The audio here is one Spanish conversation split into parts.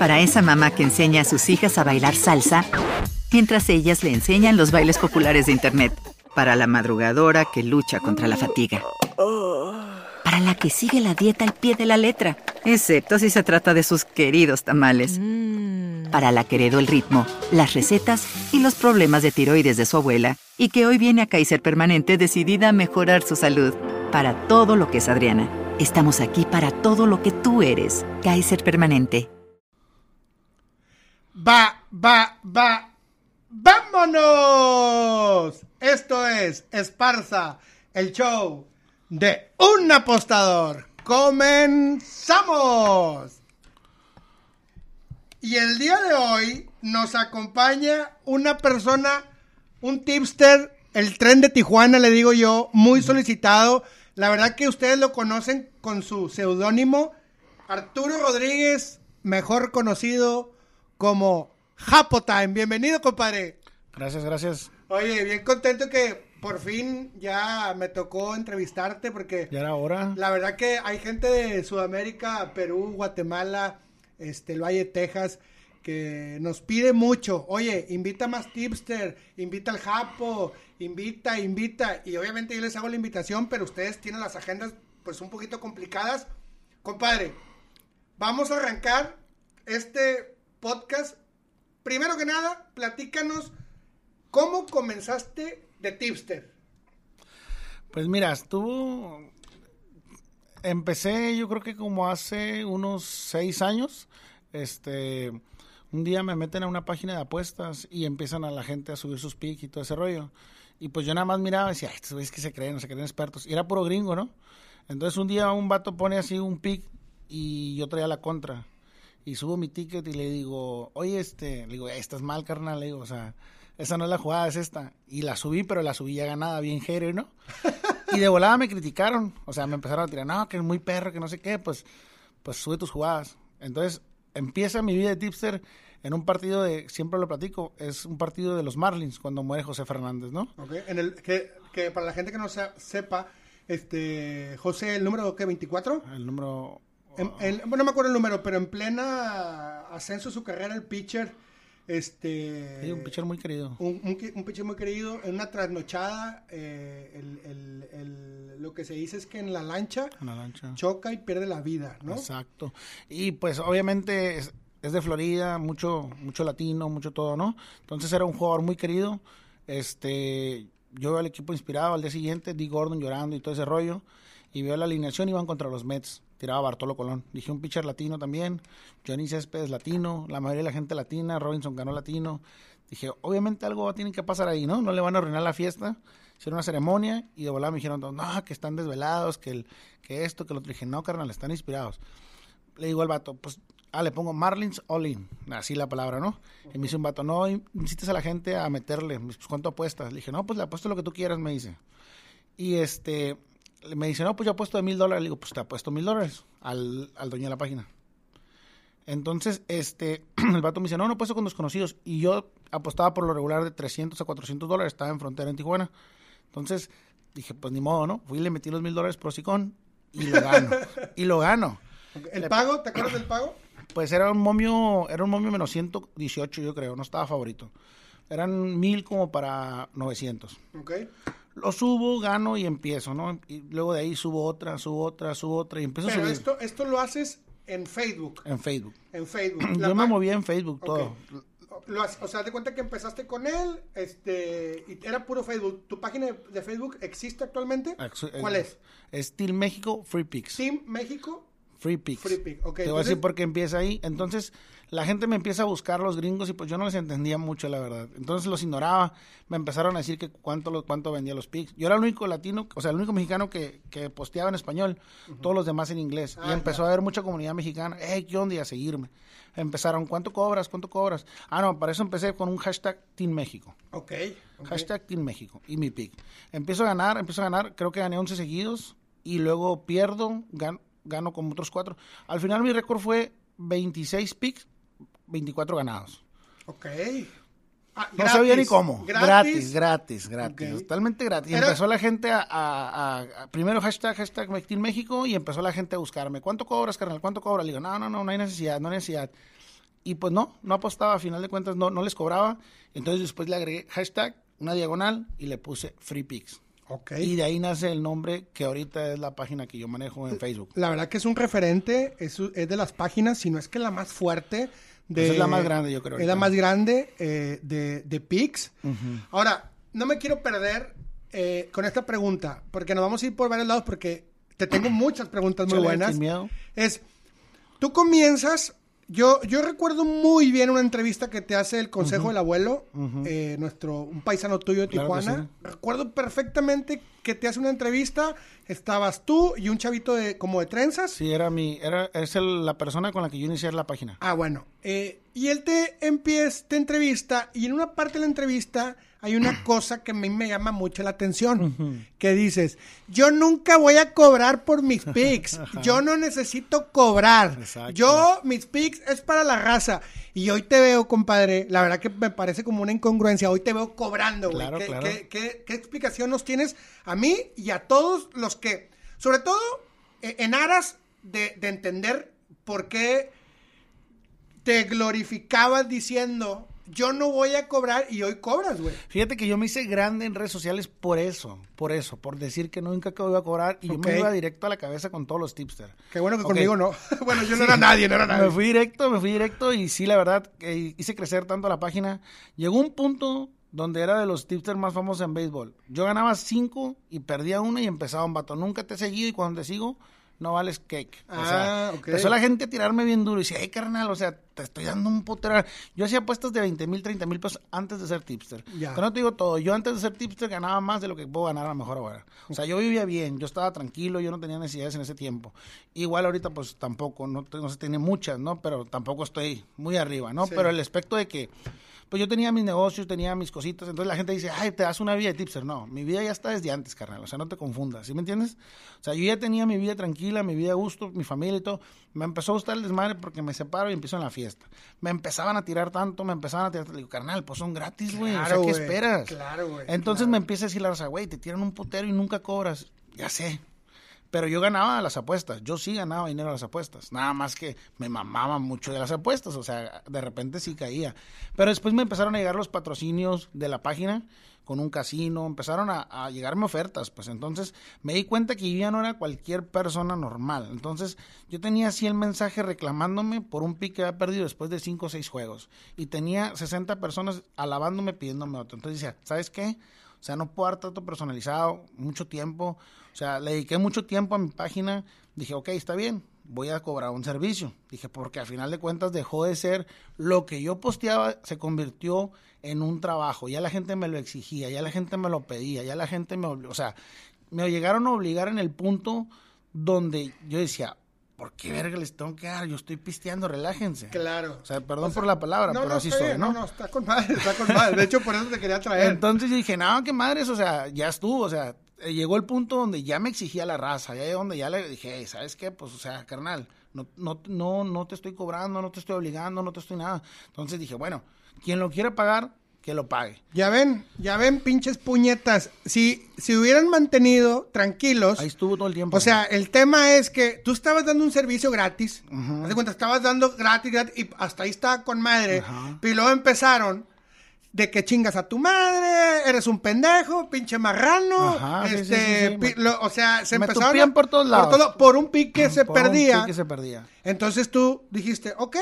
Para esa mamá que enseña a sus hijas a bailar salsa, mientras ellas le enseñan los bailes populares de Internet. Para la madrugadora que lucha contra la fatiga. Para la que sigue la dieta al pie de la letra, excepto si se trata de sus queridos tamales. Para la que heredó el ritmo, las recetas y los problemas de tiroides de su abuela y que hoy viene a Kaiser Permanente decidida a mejorar su salud. Para todo lo que es Adriana. Estamos aquí para todo lo que tú eres. Kaiser Permanente. Va, va, va. ¡Vámonos! Esto es Esparza, el show de un apostador. ¡Comenzamos! Y el día de hoy nos acompaña una persona, un tipster, el tren de Tijuana, le digo yo, muy solicitado. La verdad que ustedes lo conocen con su seudónimo, Arturo Rodríguez, mejor conocido como Japotime. Bienvenido, compadre. Gracias, gracias. Oye, bien contento que por fin ya me tocó entrevistarte porque Ya era hora. la verdad que hay gente de Sudamérica, Perú, Guatemala, este, el Valle de Texas, que nos pide mucho. Oye, invita más tipster, invita al Japo, invita, invita. Y obviamente yo les hago la invitación, pero ustedes tienen las agendas pues un poquito complicadas. Compadre, vamos a arrancar este podcast. Primero que nada, platícanos cómo comenzaste de tipster. Pues mira, estuvo. Empecé, yo creo que como hace unos seis años. Este. Un día me meten a una página de apuestas y empiezan a la gente a subir sus pics y todo ese rollo. Y pues yo nada más miraba y decía, "Ay, estos güeyes que se creen, se creen expertos. Y era puro gringo, ¿no? Entonces un día un vato pone así un pic y yo traía la contra. Y subo mi ticket y le digo, oye, este, le digo, "Eh, estás mal, carnal, le digo, o sea, esa no es la jugada, es esta. Y la subí, pero la subí ya ganada, bien hater, ¿no? Y de volada me criticaron, o sea, me empezaron a tirar, no, que es muy perro, que no sé qué, pues, pues sube tus jugadas. Entonces, empieza mi vida de tipster en un partido de, siempre lo platico, es un partido de los Marlins, cuando muere José Fernández, ¿no? Ok, En el, que, que para la gente que no se- sepa, este, José, ¿el número qué? ¿24? El número... En- en- bueno, no me acuerdo el número, pero en plena ascenso de su carrera, el pitcher, este... Sí, un pitcher muy querido. Un, un, qui- un pitcher muy querido, en una trasnochada, eh, el- el- el- lo que se dice es que en la lancha En la lancha. choca y pierde la vida, ¿no? Exacto. Y pues obviamente es, es de Florida, mucho, mucho latino, mucho todo, ¿no? Entonces era un jugador muy querido. Este, yo veo al equipo inspirado al día siguiente, Di Gordon llorando y todo ese rollo. Y veo la alineación, iban contra los Mets. Tiraba Bartolo Colón. Dije un pitcher latino también. Johnny Céspedes latino. La mayoría de la gente latina. Robinson ganó latino. Dije, obviamente algo tiene que pasar ahí, ¿no? No le van a arruinar la fiesta. Hicieron una ceremonia y de volada me dijeron, no, que están desvelados, que, el, que esto, que lo otro. Dije, no, carnal, están inspirados le digo al vato, pues, ah, le pongo Marlins All In, así la palabra, ¿no? Y me dice un vato, no, incites a la gente a meterle, pues, ¿cuánto apuestas? Le dije, no, pues, le apuesto lo que tú quieras, me dice. Y este, me dice, no, pues, yo apuesto de mil dólares. Le digo, pues, te apuesto mil dólares al, al dueño de la página. Entonces, este, el vato me dice, no, no apuesto con desconocidos. Y yo apostaba por lo regular de 300 a 400 dólares, estaba en frontera en Tijuana. Entonces, dije, pues, ni modo, ¿no? Fui y le metí los mil dólares pro Sicón y lo gano. y lo gano. ¿El pago? ¿Te acuerdas del pago? Pues era un momio, era un momio menos 118, yo creo, no estaba favorito. Eran mil como para 900. Ok. Lo subo, gano y empiezo, ¿no? Y luego de ahí subo otra, subo otra, subo otra y empiezo a Pero subir esto, esto lo haces en Facebook. en Facebook. En Facebook. La Yo me movía en Facebook todo. Lo o sea, te cuenta que empezaste con él, este, y era puro Facebook. ¿Tu página de Facebook existe actualmente? Ex- ¿Cuál eh, es? Es Team México Free Picks. Team México. Free Picks. Free Pick, ok, Te voy a decir por qué empieza ahí. Entonces, la gente me empieza a buscar los gringos y pues yo no les entendía mucho, la verdad. Entonces los ignoraba. Me empezaron a decir que cuánto, cuánto vendía los picks. Yo era el único latino, o sea, el único mexicano que, que posteaba en español. Todos los demás en inglés. Ah, y empezó a haber mucha comunidad mexicana. Hey, ¿qué onda? Y a seguirme. Empezaron, ¿cuánto cobras? ¿Cuánto cobras? Ah, no, para eso empecé con un hashtag Team México. Ok. ok. Hashtag Team México y mi pick. Empiezo a ganar, empiezo a ganar, creo que gané 11 seguidos y luego pierdo, gan- gano como otros cuatro. Al final mi récord fue 26 picks, 24 ganados. Ok. Ah, No gratis, sabía ni cómo. Gratis, gratis, gratis. Totalmente gratis. Y empezó la gente a, a- a- a- Primero hashtag, hashtag México y empezó la gente a buscarme. ¿Cuánto cobras, carnal? ¿Cuánto cobras? Le digo, no, no, no, no hay necesidad, no hay necesidad. Y pues no, no apostaba, a final de cuentas no, no les cobraba. Entonces después le agregué hashtag, una diagonal, y le puse Free Picks. Y de ahí nace el nombre que ahorita es la página que yo manejo en Facebook. La verdad que es un referente, es, es de las páginas, si no es que la más fuerte. De, Pues es la más grande, yo creo, Es la más grande eh, de, de Pix. Ahora, no me quiero perder eh, con esta pregunta, porque nos vamos a ir por varios lados, porque te tengo muchas preguntas muy buenas. miedo. Es, tú comienzas, yo, yo recuerdo muy bien una entrevista que te hace el Consejo del Abuelo, eh, nuestro, un paisano tuyo de Claro Tijuana. sí. Recuerdo perfectamente que te hace una entrevista, estabas tú y un chavito de, como de trenzas. Sí, era mi, era, es el- la persona con la que yo inicié la página. Ah, bueno. eh, y él te empieza, te entrevista, y en una parte de la entrevista hay una cosa que a mí me llama mucho la atención. Que dices, yo nunca voy a cobrar por mis pics. Yo no necesito cobrar. Exacto. Yo, mis pics es para la raza. Y hoy te veo, compadre, la verdad que me parece como una incongruencia. Hoy te veo cobrando, güey. Claro, ¿Qué, claro. qué- qué- qué explicación nos tienes a mí y a todos los que, sobre todo, eh, en aras de, de entender por qué te glorificabas diciendo, yo no voy a cobrar y hoy cobras, güey. Fíjate que yo me hice grande en redes sociales por eso, por eso, por decir que nunca iba a cobrar y yo me iba directo a la cabeza con todos los tipsters. Qué bueno que conmigo no. bueno, yo no era nadie, no era nadie. Me fui directo, me fui directo y sí, la verdad, hice crecer tanto la página. Llegó un punto donde era de los tipsters más famosos en béisbol. Yo ganaba cinco y perdía una y empezaba un vato. Nunca te he seguido y cuando te sigo, no vales cake. O sea, Ah, ok. empezó la gente a tirarme bien duro y decía, hey, carnal, o sea, te estoy dando un putero. Yo hacía apuestas de 20 mil, 30 mil pesos antes de ser tipster. Ya. Pero no te digo todo, yo antes de ser tipster ganaba más de lo que puedo ganar a lo mejor ahora. O sea, yo vivía bien, yo estaba tranquilo, yo no tenía necesidades en ese tiempo. Igual ahorita pues tampoco, no, no se tiene muchas, ¿no? Pero tampoco estoy muy arriba, ¿no? Sí. Pero el aspecto de que, pues yo tenía mis negocios, tenía mis cositas, entonces la gente dice, ay, te das una vida de tipster. No, mi vida ya está desde antes, carnal, o sea, no te confundas, ¿sí me entiendes? O sea, yo ya tenía mi vida tranquila, mi vida a gusto, mi familia y todo. Me empezó a gustar el desmadre porque me separo y empiezo en la fiesta. Me empezaban a tirar tanto, me empezaban a tirar, le digo, carnal, pues son gratis, güey, Claro, o sea, ¿qué esperas? claro, güey, Entonces claro. me empieza a decir la raza, güey, te tiran un putero y nunca cobras. Ya sé. Pero yo ganaba las apuestas, yo sí ganaba dinero a las apuestas, nada más que me mamaba mucho de las apuestas, o sea, de repente sí caía. Pero después me empezaron a llegar los patrocinios de la página con un casino, empezaron a, llegarme ofertas, pues entonces me di cuenta que ya no era cualquier persona normal. Entonces yo tenía así el mensaje reclamándome por un pick que había perdido después de 5 o 6 juegos y tenía 60 personas alabándome pidiéndome otro. Entonces decía, ¿sabes qué? O sea, no puedo dar trato personalizado, mucho tiempo. O sea, le dediqué mucho tiempo a mi página. Dije, ok, está bien, voy a cobrar un servicio. Dije, porque al final de cuentas dejó de ser lo que yo posteaba, se convirtió en un trabajo. Ya la gente me lo exigía, ya la gente me lo pedía, ya la gente me. O sea, me llegaron a obligar en el punto donde yo decía, ¿por qué verga les tengo que dar? Yo estoy pisteando, relájense. Claro. O sea, perdón por la palabra, No, pero no, así soy, ¿no? No, no, está con madre, está con madre. De hecho, por eso te quería traer. Entonces yo dije, no, qué madres, o sea, ya estuvo, o sea, llegó el punto donde ya me exigía la raza, ya donde ya le dije, "Hey, ¿sabes qué? Pues, o sea, carnal, no, no, no, no te estoy cobrando, no te estoy obligando, no te estoy nada. Entonces dije, bueno, quien lo quiera pagar, que lo pague. Ya ven, ya ven, pinches puñetas. Si, si hubieran mantenido tranquilos. Ahí estuvo todo el tiempo. O sea, el tema es que tú estabas dando un servicio gratis. Haz de cuenta, estabas dando gratis, gratis, y hasta ahí estaba con madre. Y luego empezaron de que chingas a tu madre, eres un pendejo, pinche marrano. Ajá, este, sí, sí, sí. pi- lo- o sea, se Me empezaron. por todos lados. todo- por un pick que se Por un perdía. pick que se perdía. Entonces tú dijiste, ok,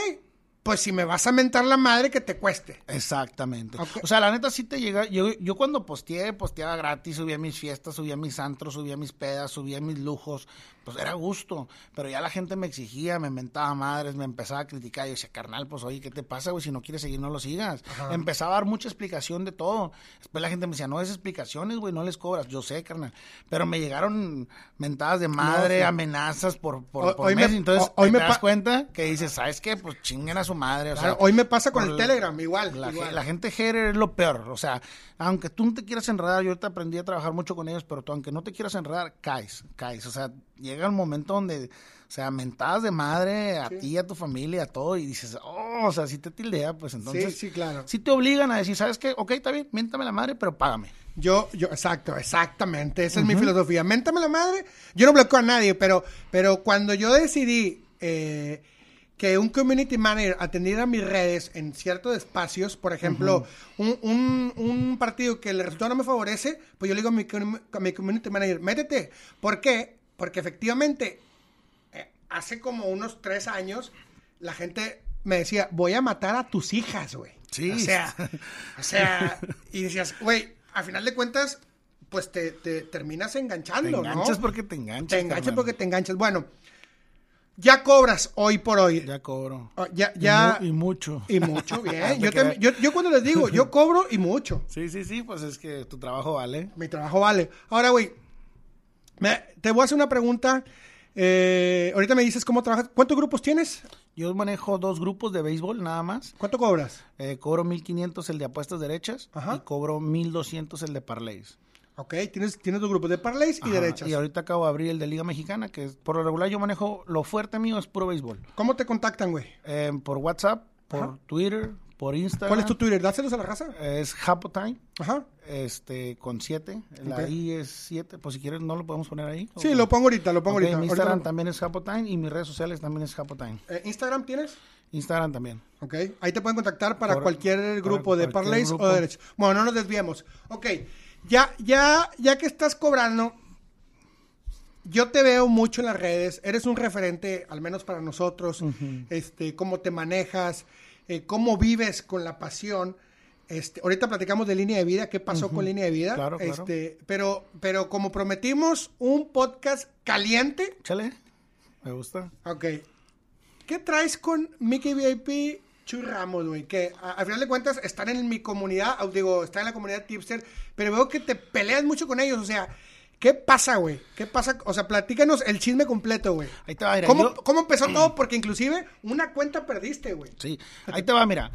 pues si me vas a mentar la madre, que te cueste. Exactamente. O sea, la neta sí te llega. Yo, yo cuando posteé, posteaba gratis, subía mis fiestas, subía mis antros, subía mis pedas, subía mis lujos. Pues era gusto. Pero ya la gente me exigía, me mentaba madres, me empezaba a criticar. Yo decía, carnal, pues oye, ¿qué te pasa, güey? Si no quieres seguir, no lo sigas. Empezaba a dar mucha explicación de todo. Después la gente me decía, no es explicaciones, güey, no les cobras. Yo sé, carnal. Pero me llegaron mentadas de madre, amenazas por, por, Hoy- por hoy me- mes. Entonces, hoy me te das cuenta que dices, ¿sabes qué? Pues chinguen a su madre. O Claro, sea, hoy me pasa con el Telegram, igual. la, igual. ge- la gente hater es lo peor. O sea, aunque tú no te quieras enredar, yo ahorita aprendí a trabajar mucho con ellos, pero tú, aunque no te quieras enredar, caes, caes. O sea, llega el momento donde, o sea, mentadas de madre a ti, a tu familia, a todo, y dices, oh, o sea, si te tildea, pues entonces. sí, claro. Sí te obligan a decir, ¿sabes qué? Ok, está bien, miéntame la madre, pero págame. Yo, yo, exacto, exactamente. Esa es mi filosofía. Méntame la madre. Yo no bloqueo a nadie, pero, pero cuando yo decidí eh, que un community manager atendiera mis redes en ciertos espacios, por ejemplo, un, un- un partido que el resultado no me favorece, pues yo le digo a mi, a mi community manager, métete. ¿Por qué? Porque efectivamente, eh, hace como unos tres años, la gente me decía, voy a matar a tus hijas, güey. Sí. O sea, o sea, y decías, güey, a final de cuentas, pues te, te terminas Te enganchando, ¿no? enganchas porque te enganchas. Te enganchas porque te enganchas. Bueno, ya cobras hoy por hoy. Ya cobro. Oh, ya, Y ya. mu- Y, mucho. Y mucho, bien. Te yo, también- yo, yo cuando les digo, yo cobro y mucho. Sí, sí, sí, pues es que tu trabajo vale. Mi trabajo vale. Ahora, güey, me- te voy a hacer una pregunta. Eh, ahorita me dices cómo trabajas. ¿Cuántos grupos tienes? Yo manejo dos grupos de béisbol nada más. ¿Cuánto cobras? Eh, cobro 1500 el de apuestas derechas Ajá. y cobro 1200 el de parlays. Ok, tienes, tienes dos grupos de parlays y derechas. Y ahorita acabo de abrir el de Liga Mexicana, que es- por lo regular yo manejo, lo fuerte mío es puro béisbol. ¿Cómo te contactan, güey? Eh, por WhatsApp, por Ajá. Twitter, por Instagram. ¿Cuál es tu Twitter? Dáselos a la raza. Es Japotime, Ajá. este, con 7. La Ok. I es 7. Pues si quieres, no lo podemos poner ahí. Sí, ¿O- lo pongo ahorita, lo pongo ahorita. Mi Ahorita Instagram lo- también es Japotime y mis redes sociales también es Japotime. Eh, ¿Instagram tienes? Instagram también. Ok, ahí te pueden contactar para Por- cualquier grupo de parlays o de derechos. Bueno, no nos desviemos. Ok, ya, ya, ya que estás cobrando, yo te veo mucho en las redes, eres un referente, al menos para nosotros, este, cómo te manejas, eh, cómo vives con la pasión. Este, ahorita platicamos de línea de vida, qué pasó con línea de vida. Claro, claro. Este, pero, pero como prometimos un podcast caliente, Chale, me gusta. Ok. ¿Qué traes con Mickey VIP Chuy Ramos, güey? Que a- al final de cuentas están en mi comunidad, digo, están en la comunidad tipster, pero veo que te peleas mucho con ellos, o sea, ¿qué pasa, güey? ¿Qué pasa? O sea, platícanos el chisme completo, güey. Ahí te va, mira, ¿Cómo, yo- ¿Cómo empezó todo? Porque inclusive una cuenta perdiste, güey. Sí, ahí te va, mira.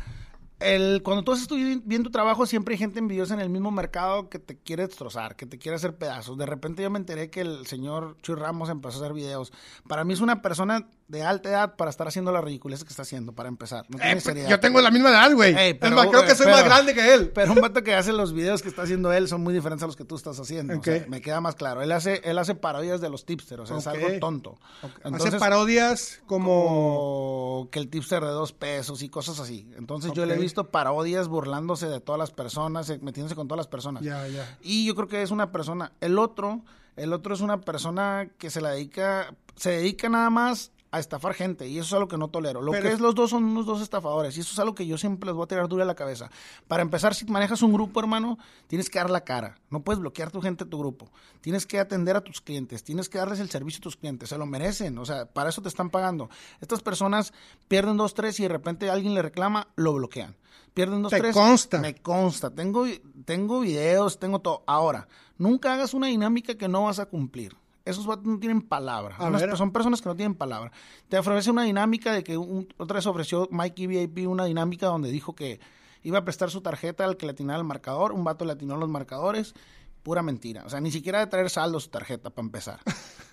El, cuando tú haces tu, bien tu trabajo, siempre hay gente envidiosa en el mismo mercado que te quiere destrozar, que te quiere hacer pedazos. De repente yo me enteré que el señor Chuy Ramos empezó a hacer videos. Para mí es una persona de alta edad para estar haciendo la ridiculez que está haciendo, para empezar. No tiene Eh, seriedad. yo tengo la misma edad, güey. Ey, Es más, creo que soy pero- más grande que él. Pero un vato que hace los videos que está haciendo él son muy diferentes a los que tú estás haciendo. o sea, me queda más claro. Él hace, él hace parodias de los tipsters, o sea, es algo tonto. Hace Entonces, parodias como... como que el tipster de dos pesos y cosas así. Entonces yo le he visto parodias burlándose de todas las personas, eh, metiéndose con todas las personas. Ya, ya. Y yo creo que es una persona. El otro, el otro es una persona que se la dedica, se dedica nada más a estafar gente y eso es algo que no tolero. Lo Pero que es- los dos son unos dos estafadores y eso es algo que yo siempre les voy a tirar dura a la cabeza. Para empezar, si manejas un grupo, hermano, tienes que dar la cara. No puedes bloquear tu gente, tu grupo. Tienes que atender a tus clientes, tienes que darles el servicio a tus clientes, se lo merecen, o sea, para eso te están pagando. Estas personas pierden dos, tres y de repente alguien le reclama, lo bloquean. Pierden dos, Te tres. consta. Me consta. Tengo, tengo videos, tengo todo. Ahora, nunca hagas una dinámica que no vas a cumplir. Esos vatos no tienen palabra. A Unas- ver. son personas que no tienen palabra. Te ofrece una dinámica de que un- otra vez ofreció Mikey VIP una dinámica donde dijo que iba a prestar su tarjeta al que le atinara el marcador. Un vato le atinó los marcadores. Pura mentira. O sea, ni siquiera de traer saldo su tarjeta para empezar.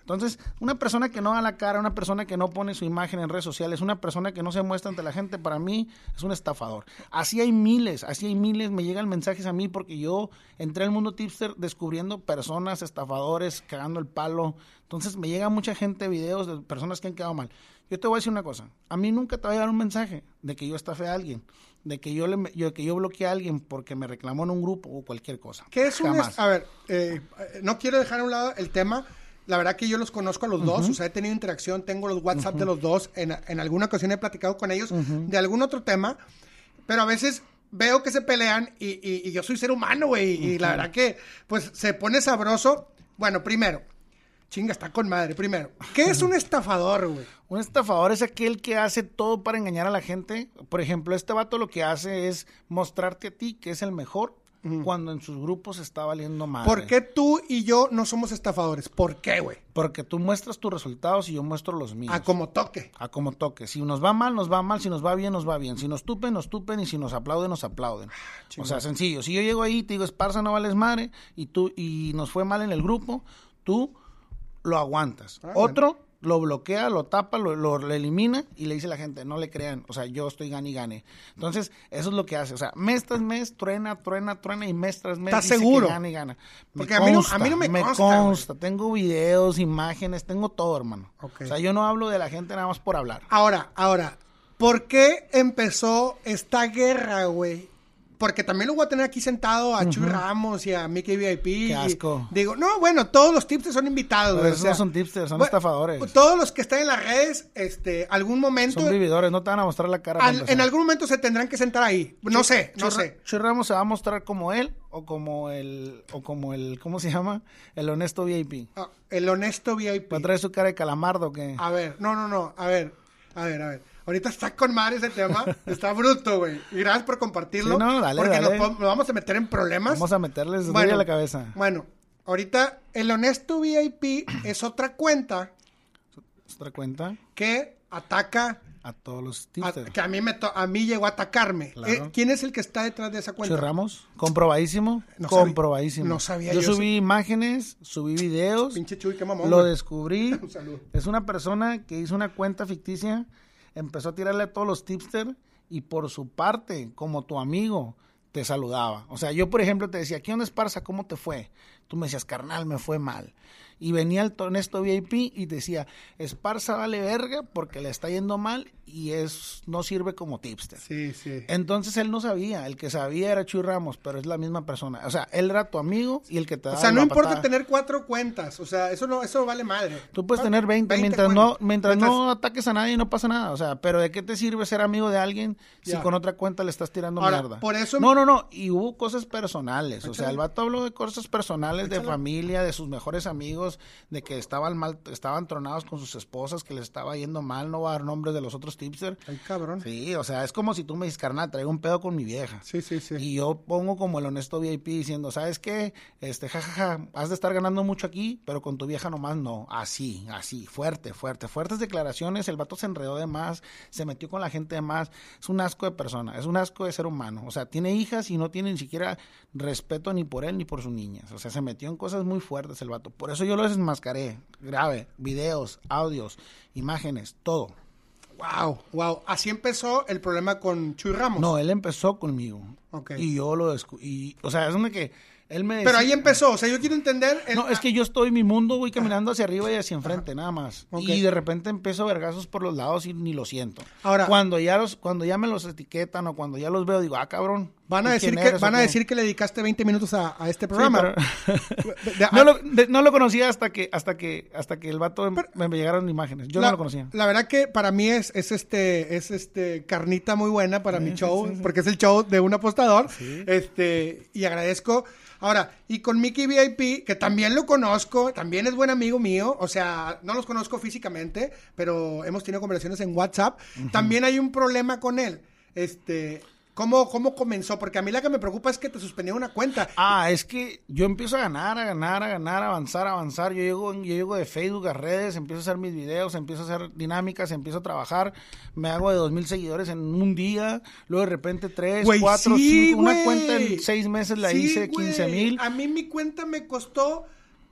Entonces, una persona que no da la cara, una persona que no pone su imagen en redes sociales, una persona que no se muestra ante la gente, para mí es un estafador. Así hay miles, así hay miles, me llegan mensajes a mí porque yo entré al mundo tipster descubriendo personas, estafadores, cagando el palo. Entonces me llega mucha gente, videos de personas que han quedado mal. Yo te voy a decir una cosa, a mí nunca te va a llegar un mensaje de que yo estafé a alguien, de que yo, le, yo, que yo bloqueé a alguien porque me reclamó en un grupo o cualquier cosa. ¿Qué es un... Jamás. A ver, eh, eh, no quiero dejar a un lado el tema. La verdad que yo los conozco a los dos, o sea, he tenido interacción, tengo los WhatsApp de los dos, en, en alguna ocasión he platicado con ellos de algún otro tema, pero a veces veo que se pelean y, y- y yo soy ser humano, güey, y la verdad que pues se pone sabroso. Bueno, primero, chinga, está con madre, primero, ¿qué es un estafador, güey? Un estafador es aquel que hace todo para engañar a la gente. Por ejemplo, este vato lo que hace es mostrarte a ti que es el mejor cuando en sus grupos está valiendo mal. ¿Por qué tú y yo no somos estafadores? ¿Por qué, güey? Porque tú muestras tus resultados y yo muestro los míos. A como toque. A como toque. Si nos va mal, nos va mal. Si nos va bien, nos va bien. Si nos tupen, nos tupen. Y si nos aplauden, nos aplauden. o sea, sencillo. Si yo llego ahí y te digo, Esparza, no vales madre, y tú y nos fue mal en el grupo, tú lo aguantas. Ah, Otro lo bloquea, lo tapa, lo, lo, lo elimina y le dice a la gente, no le crean, o sea, yo estoy gane y gane. Entonces, eso es lo que hace, o sea, mes tras mes, truena, truena, truena y mes tras mes ¿Estás dice que seguro? gana y gana. Me Porque a mí no- a mí no me me consta, tengo videos, imágenes, tengo todo, hermano. O sea, yo no hablo de la gente nada más por hablar. Ahora, ahora, ¿por qué empezó esta guerra, güey? Porque también lo voy a tener aquí sentado a Chuy Ramos y a Mickey VIP. Qué y- asco. digo, no, bueno, todos los tipsters son invitados, Pero esos no son tipsters, son estafadores. Todos los que están en las redes, este, algún momento, Son vividores, no te van a mostrar la cara. al- en algún momento se tendrán que sentar ahí. No sé, no sé. Chuy Ramos se va a mostrar como él o como el, o como el, ¿cómo se llama? El honesto VIP. Ah, el honesto VIP. ¿Va a traer su cara de calamardo que A ver, no, no, no, a ver, a ver, a ver. Ahorita está con madre ese tema, está bruto, güey. Y gracias por compartirlo. Sí, no, dale, porque dale. Nos, nos vamos a meter en problemas. Vamos a meterles Bueno, a la cabeza. Bueno, ahorita el honesto VIP es otra cuenta ¿Se da cuenta? que ataca, A todos los tipsters. que a mí, me to- a mí llegó a atacarme. Claro. Eh, ¿Quién es el que está detrás de esa cuenta? Chuy Ramos, comprobadísimo, No sabía- comprobadísimo. no sabía yo yo subí imágenes, subí videos, Pinche Chuy, qué mamón. lo güey. descubrí. Un. Es una persona que hizo una cuenta ficticia, empezó a tirarle a todos los tipsters y por su parte, como tu amigo, te saludaba. O sea, yo por ejemplo te decía, ¿qué onda Esparza? ¿Cómo te fue? Tú me decías, carnal, me fue mal. Y venía el honesto VIP y decía, Esparza vale verga porque le está yendo mal y es no sirve como tipster. Sí, sí. Entonces él no sabía, el que sabía era Chuy Ramos, pero es la misma persona. O sea, él era tu amigo y el que te O daba sea, no la importa patada. tener cuatro cuentas. O sea, eso no, eso vale madre. Tú puedes tener 20, mientras, cuentas. no, mientras no ataques a nadie no pasa nada. O sea, pero ¿de qué te sirve ser amigo de alguien si con otra cuenta le estás tirando Ahora, mierda? por eso- No, no, no. Y hubo cosas personales. O sea, el vato habló de cosas personales, de Échale. familia, de sus mejores amigos, de que estaban mal, estaban tronados con sus esposas, que les estaba yendo mal. No voy a dar nombres de los otros tipsters. Ay, cabrón. Sí, o sea, es como si tú me dices, carnal, traigo un pedo con mi vieja. Sí, sí, sí. Y yo pongo como el honesto VIP diciendo, ¿sabes qué? Este, jajaja, has de estar ganando mucho aquí, pero con tu vieja nomás no. Así, así, fuerte, fuerte. Fuertes declaraciones, el vato se enredó de más, se metió con la gente de más. Es un asco de persona, es un asco de ser humano. O sea, tiene hijas y no tiene ni siquiera respeto ni por él ni por sus niñas. O sea, se metió en cosas muy fuertes el vato. Por eso yo lo desmascaré. Grave, videos, audios, imágenes, todo. Wow, wow. Así empezó el problema con Chuy Ramos. No, él empezó conmigo. Ok. Y yo lo descubrí. O sea, es donde que él me Pero ahí empezó. O sea, yo quiero entender. el- No, es que yo estoy en mi mundo, voy caminando hacia arriba y hacia enfrente, nada más. Ok. Y de repente empiezo vergazos por los lados y ni lo siento. Ahora- cuando ya los, cuando ya me los etiquetan o cuando ya los veo, digo, ah, cabrón. Van a ¿tú decir que van a qué?" decir que le dedicaste 20 minutos a, a este Sí, programa. pero- no, lo, de- no lo conocía hasta que, hasta que, hasta que el vato Pero- me, me llegaron imágenes. Yo la, no lo conocía. La verdad que para mí es, es este es este carnita muy buena para mi show, sí, porque es el show de un apostador. Este, y agradezco. Ahora, y con Mickey VIP, que también lo conozco, también es buen amigo mío, o sea, no los conozco físicamente, pero hemos tenido conversaciones en WhatsApp. También hay un problema con él. Este, ¿cómo, ¿cómo comenzó? Porque a mí la que me preocupa es que te suspendieron una cuenta. Ah, es que yo empiezo a ganar, a ganar, a ganar, a avanzar, a avanzar. Yo llego, yo llego de Facebook a redes, empiezo a hacer mis videos, empiezo a hacer dinámicas, empiezo a trabajar. Me hago de dos mil seguidores en un día, luego de repente tres, Güey, cuatro, sí, cinco. Una güey. cuenta en seis meses la Sí, hice. 15 mil. A mí mi cuenta me costó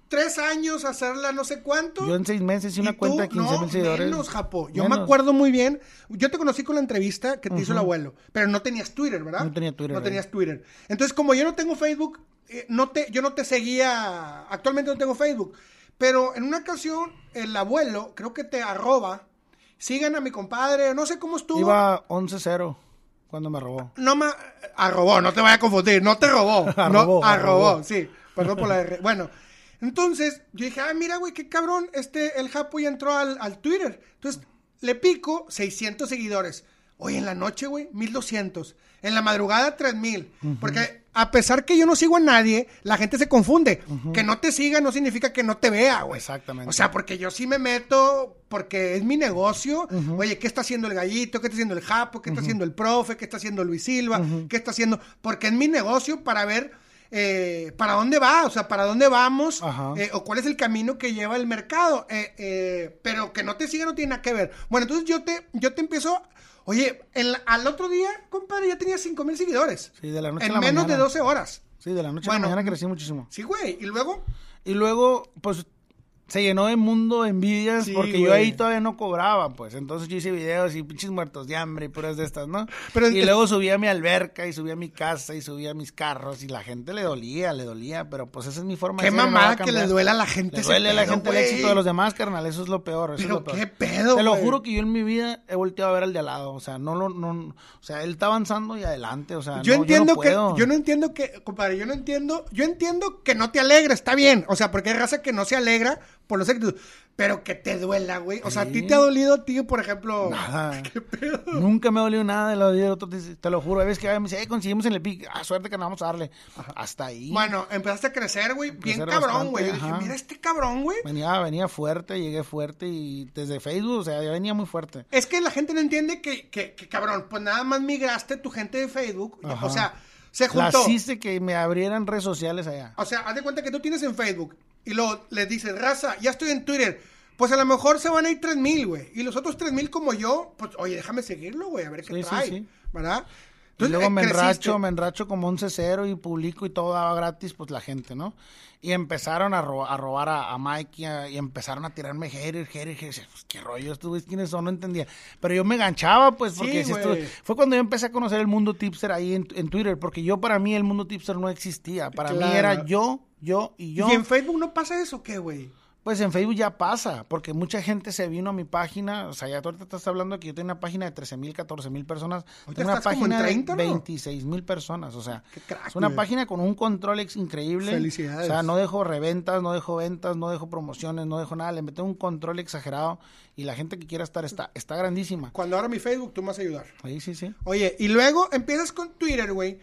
tres años hacerla, no sé cuánto. Yo en seis meses hice Y una tú, cuenta de 15 mil no, seguidores. menos, Japo. Yo me acuerdo muy bien. Yo te conocí con la entrevista que te hizo el abuelo, pero no tenías Twitter, ¿verdad? No tenía Twitter, No eh. tenías Twitter. Entonces, como yo no tengo Facebook, eh, no te, yo no te seguía. Actualmente no tengo Facebook. Pero en una ocasión, el abuelo, creo que te arroba. Sigan a mi compadre, no sé cómo estuvo. Iba 11-0 cuando me robó. No me arrobó, no te vaya a confundir, no te robó. no, Arrobó, arrobó, arrobó. sí. Perdón por la R. Bueno, entonces yo dije, ah, mira, güey, qué cabrón, este, el Japo ya entró al, al Twitter. Entonces le pico 600 seguidores. Hoy en la noche, güey, 1200. En la madrugada, 3000. Porque a pesar que yo no sigo a nadie, la gente se confunde. Que no te siga no significa que no te vea, güey. Exactamente. O sea, porque yo sí me meto porque es mi negocio. Oye, ¿qué está haciendo el gallito? ¿Qué está haciendo el Japo? ¿Qué está haciendo el profe? ¿Qué está haciendo Luis Silva? ¿Qué está haciendo? Porque es mi negocio para ver eh, para dónde va, o sea, para dónde vamos, eh, o cuál es el camino que lleva el mercado. Eh, eh, pero que no te siga no tiene nada que ver. Bueno, entonces yo te, yo te empiezo. Oye, el- al otro día, compadre, ya tenía 5 mil seguidores. Sí, de la noche a en la menos mañana. de 12 horas. Sí, de la noche a Bueno. la mañana crecí muchísimo. Sí, güey. Y luego, Y luego, pues, se llenó de mundo de envidias Sí, porque yo ahí todavía no cobraba, pues. Entonces yo hice videos y pinches muertos de hambre y puras de estas, ¿no? Pero y luego subía a mi alberca y subía a mi casa y subía a mis carros y la gente le dolía, le dolía, pero pues esa es mi forma Qué de ser. no a mamada que le duele a la gente Le duele a la gente el éxito de los demás, carnal. Eso es lo peor. Eso Pero es lo peor. qué pedo, Te lo güey. juro que yo en mi vida he volteado a ver al de al lado. O sea, no lo, no, o sea, él está avanzando y adelante. O sea, Yo no, entiendo no que, puedo. yo no entiendo que, compadre, yo no entiendo, yo entiendo que no te alegra, está bien, o sea, porque hay raza que no se alegra por los éxitos, pero que te duela, güey, o sea, a ti te ha dolido, tío, por ejemplo, Nada. ¿qué pedo? Nunca me ha dolido nada de lo de otro. Te, te lo juro. A veces que me dice, eh, conseguimos en el pic. Ah, suerte que no vamos a darle. Hasta ahí. Bueno, empezaste a crecer, güey, bien Crecer cabrón, güey, yo dije, mira este cabrón, güey, Venía, venía fuerte, llegué fuerte y desde Facebook, o sea, ya venía muy fuerte. es que la gente no entiende que, que, que, cabrón, pues nada más migraste tu gente de Facebook, Ajá. o sea, se La juntó, hice que me abrieran redes sociales allá. O sea, haz de cuenta que tú tienes en Facebook y luego le dices, raza, ya estoy en Twitter. Pues a lo mejor se van a ir 3000, güey. Y los otros 3000 como yo, pues oye, déjame seguirlo, güey, a ver qué Sí, sí, trae. sí. ¿Verdad? Y luego me creciste. enracho, me enracho como un cero y publico y todo daba gratis, pues la gente, ¿no? Y empezaron a, ro- a robar a, a Mike y, a- y empezaron a tirarme haters, haters, haters. Pues, ¿Qué rollo? ¿Estos quiénes son? No entendía. Pero yo me enganchaba, pues, Sí, porque si esto- fue cuando yo empecé a conocer el mundo tipster ahí en, en Twitter, porque yo para mí el mundo tipster no existía. Para mí era yo, yo y yo. ¿Y en Facebook no pasa eso, qué, güey? Pues en Facebook ya pasa, porque mucha gente se vino a mi página, o sea, ya tú ahorita estás hablando que yo tengo una página de 13 mil, 14 mil personas, tengo una página 30, de ¿no? 26 mil personas, o sea, crack, es una güey. página con un control ex increíble. Felicidades. O sea, no dejo reventas, no dejo ventas, no dejo promociones, no dejo nada, le meto un control exagerado y la gente que quiera estar está, está grandísima. Cuando abra mi Facebook, tú me vas a ayudar. Ahí sí, sí. Oye, y luego empiezas con Twitter, güey.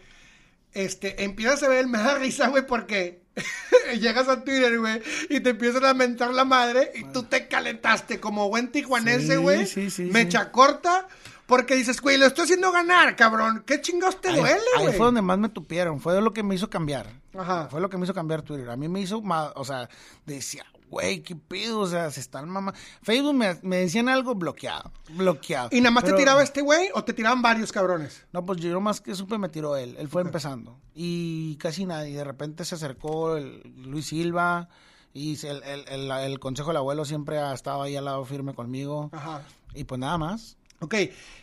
Este, empiezas a ver, me da risa, güey, porque llegas a Twitter, güey, y te empiezan a mentar la madre y tú te calentaste como buen tijuanense, Sí, güey. sí, sí, Mecha corta, porque dices, güey, lo estoy haciendo ganar, cabrón. ¿Qué chingados te Ahí, duele, ahí güey? fue donde más me tupieron, fue lo que me hizo cambiar. Ajá. Fue lo que me hizo cambiar Twitter. A mí me hizo, ma- o sea, decía, güey, qué pedo, o sea, se están mamá. Facebook me, me decían algo bloqueado, bloqueado. ¿Y nada más Pero- te tiraba este güey o te tiraban varios cabrones? No, pues yo más que supe me tiró él, él fue empezando. Y casi nadie, de repente se acercó el Luis Silva y el, el, el- el consejo del abuelo siempre ha estado ahí al lado firme conmigo. Ajá. Y pues nada más. Ok,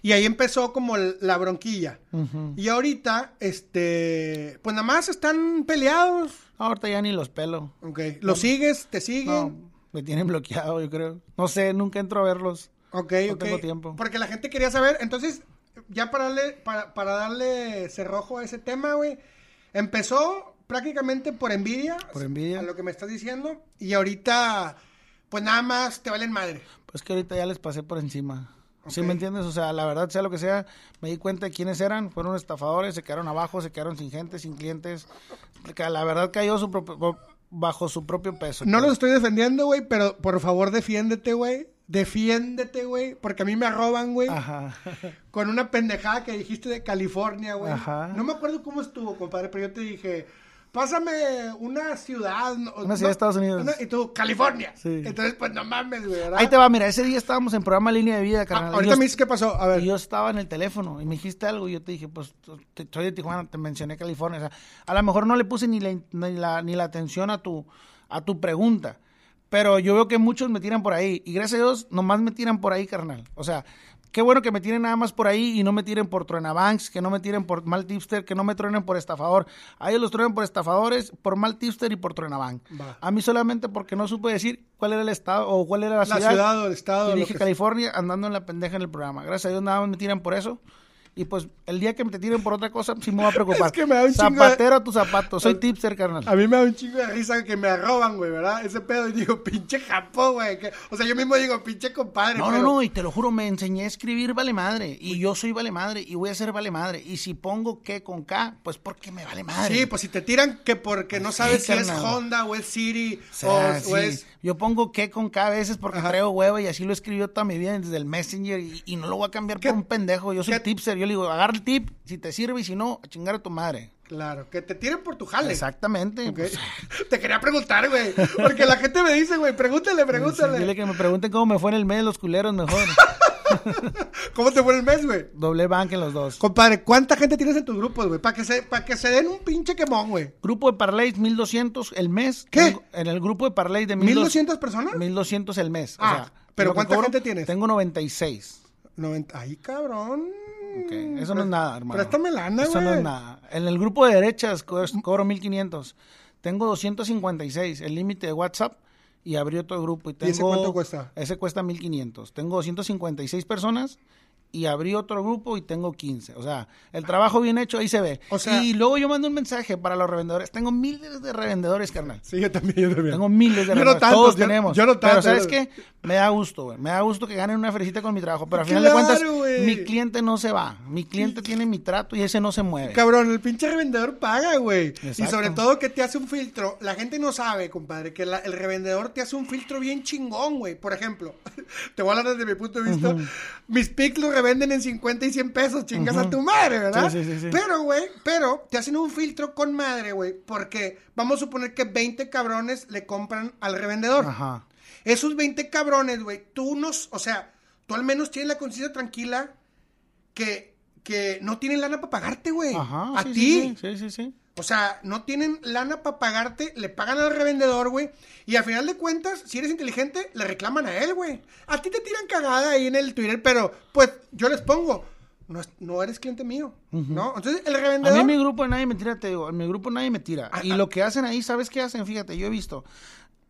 y ahí empezó como la bronquilla. Y ahorita, este, pues nada más están peleados. Ahorita ya ni los pelo. Ok, ¿los sigues? ¿Te siguen? No, me tienen bloqueado, yo creo. No sé, nunca entro a verlos. Ok, No ok. tengo tiempo. Porque la gente quería saber. Entonces, ya para darle, para, para darle cerrojo a ese tema, güey, empezó prácticamente por envidia. Por envidia. A lo que me estás diciendo. Y ahorita, pues nada más te valen madre. Pues que ahorita ya les pasé por encima. ¿Sí Ok. me entiendes? O sea, la verdad, sea lo que sea, me di cuenta de quiénes eran. Fueron estafadores, se quedaron abajo, se quedaron sin gente, sin clientes. Que La verdad cayó su propio- bajo su propio peso. No los estoy defendiendo, güey, pero por favor defiéndete, güey. Defiéndete, güey, porque a mí me arroban, güey, Ajá. con una pendejada que dijiste de California, güey. Ajá. No me acuerdo cómo estuvo, compadre, pero yo te dije, pásame una ciudad. no- Una ciudad de Estados Unidos. una- y tú, California. Sí. Entonces, pues no mames, güey, ¿verdad? Ahí te va, mira, ese día estábamos en programa Línea de Vida, Ah, carnal. ahorita yo- me dices qué pasó. A ver. Y yo estaba en el teléfono y me dijiste algo y yo te dije, pues te- soy de Tijuana, te mencioné California. O sea, a lo mejor no le puse ni la, ni la, ni la atención a tu, a tu pregunta. Pero yo veo que muchos me tiran por ahí. Y gracias a Dios, nomás me tiran por ahí, carnal. O sea, qué bueno que me tiren nada más por ahí y no me tiren por Truenabanks, que no me tiren por mal tipster, que no me truenen por estafador. A ellos los truenan por estafadores, por mal tipster y por Truenabank. Va. A mí solamente porque no supe decir cuál era el estado o cuál era la, La ciudad o el estado, Y dije California andando en la pendeja en el programa. Gracias a Dios nada más me tiran por eso. Y pues el día que me te tiren por otra cosa, sí me voy a preocupar. Es que me da un chingo de- Zapatero a tu zapato. Soy tipster, carnal. A mí me da un chingo de risa que me arroban, güey, ¿verdad? Ese pedo. Y digo, pinche Japón, güey. que- O sea, yo mismo digo, pinche compadre. No, pero- no, no, y te lo juro, me enseñé a escribir vale madre. Y yo soy vale madre y voy a ser vale madre. Y si pongo que con K, pues porque me vale madre. Sí, pues si te tiran que porque no Sí, sabes si es. Honda o es City O sea, o, sí. o es... Yo pongo que con K a veces porque Ajá. traigo hueva y así lo escribió toda mi vida desde el Messenger y, y no lo voy a cambiar ¿Qué- por un pendejo. Yo soy qué- tipster. Yo le digo, agarra el tip, si te sirve y si no, a chingar a tu madre. Claro, que te tiren por tu jale. Exactamente. Pues, Te quería preguntar, güey. Porque la gente me dice, güey, pregúntale, pregúntale. Sí, dile que me pregunten cómo me fue en el mes de los culeros mejor. ¿Cómo te fue el mes, güey? Doble bank en los dos. Compadre, ¿cuánta gente tienes en tus grupos, güey? Para que, se, para que se den un pinche quemón, güey. Grupo de Parlays, 1200 el mes. ¿Qué? En el grupo de Parlays de 1200, ¿1200 personas? 1200 el mes. o Ah, sea, pero ¿cuánta cobro, gente tienes? Tengo 96. 90. Ay, cabrón. Ok, Eso no es nada, hermano. Préstame lana, Eso no güey. es nada. En el grupo de derechas co- cobro 1500. Tengo 256, el límite de WhatsApp, y abrí otro grupo. ¿Y, ¿Y ese tengo- cuánto cuesta? Ese cuesta 1500. Tengo 256 personas y abrí otro grupo y tengo 15. O sea, el trabajo bien hecho ahí se ve. O sea- y luego yo mando un mensaje para los revendedores. Tengo miles de revendedores, carnal. Sí, yo también, yo también. Tengo miles de Yo no revendedores. Todos yo- tenemos. yo no Pero tantos, ¿sabes yo- qué? Me da gusto, güey. Me da gusto que ganen una felicita con mi trabajo. Pero al final Claro, de cuentas, güey. mi cliente no se va. Mi cliente tiene mi trato y ese no se mueve. Cabrón, el pinche revendedor paga, güey. Y sobre todo que te hace un filtro. La gente no sabe, compadre, que la- el revendedor te hace un filtro bien chingón, güey. Por ejemplo, te voy a hablar desde mi punto de vista. Mis pics los revenden en 50 y 100 pesos. Chingas a tu madre, ¿verdad? Sí, sí, sí, sí. Pero, güey, pero te hacen un filtro con madre, güey. Porque vamos a suponer que 20 cabrones le compran al revendedor. Ajá. Esos 20 cabrones, güey, tú nos, o sea, tú al menos tienes la conciencia tranquila que, que no tienen lana para pagarte, güey. Ajá. A sí, ti. Sí, sí, sí, sí. O sea, no tienen lana para pagarte, le pagan al revendedor, güey. Y al final de cuentas, si eres inteligente, le reclaman a él, güey. A ti te tiran cagada ahí en el Twitter, pero pues yo les pongo, no, no eres cliente mío, ¿no? Entonces el A revendedor... mí en mi grupo nadie me tira, te digo, en mi grupo nadie me tira. Ah, y ah. lo que hacen ahí, ¿sabes qué hacen? Fíjate, yo he visto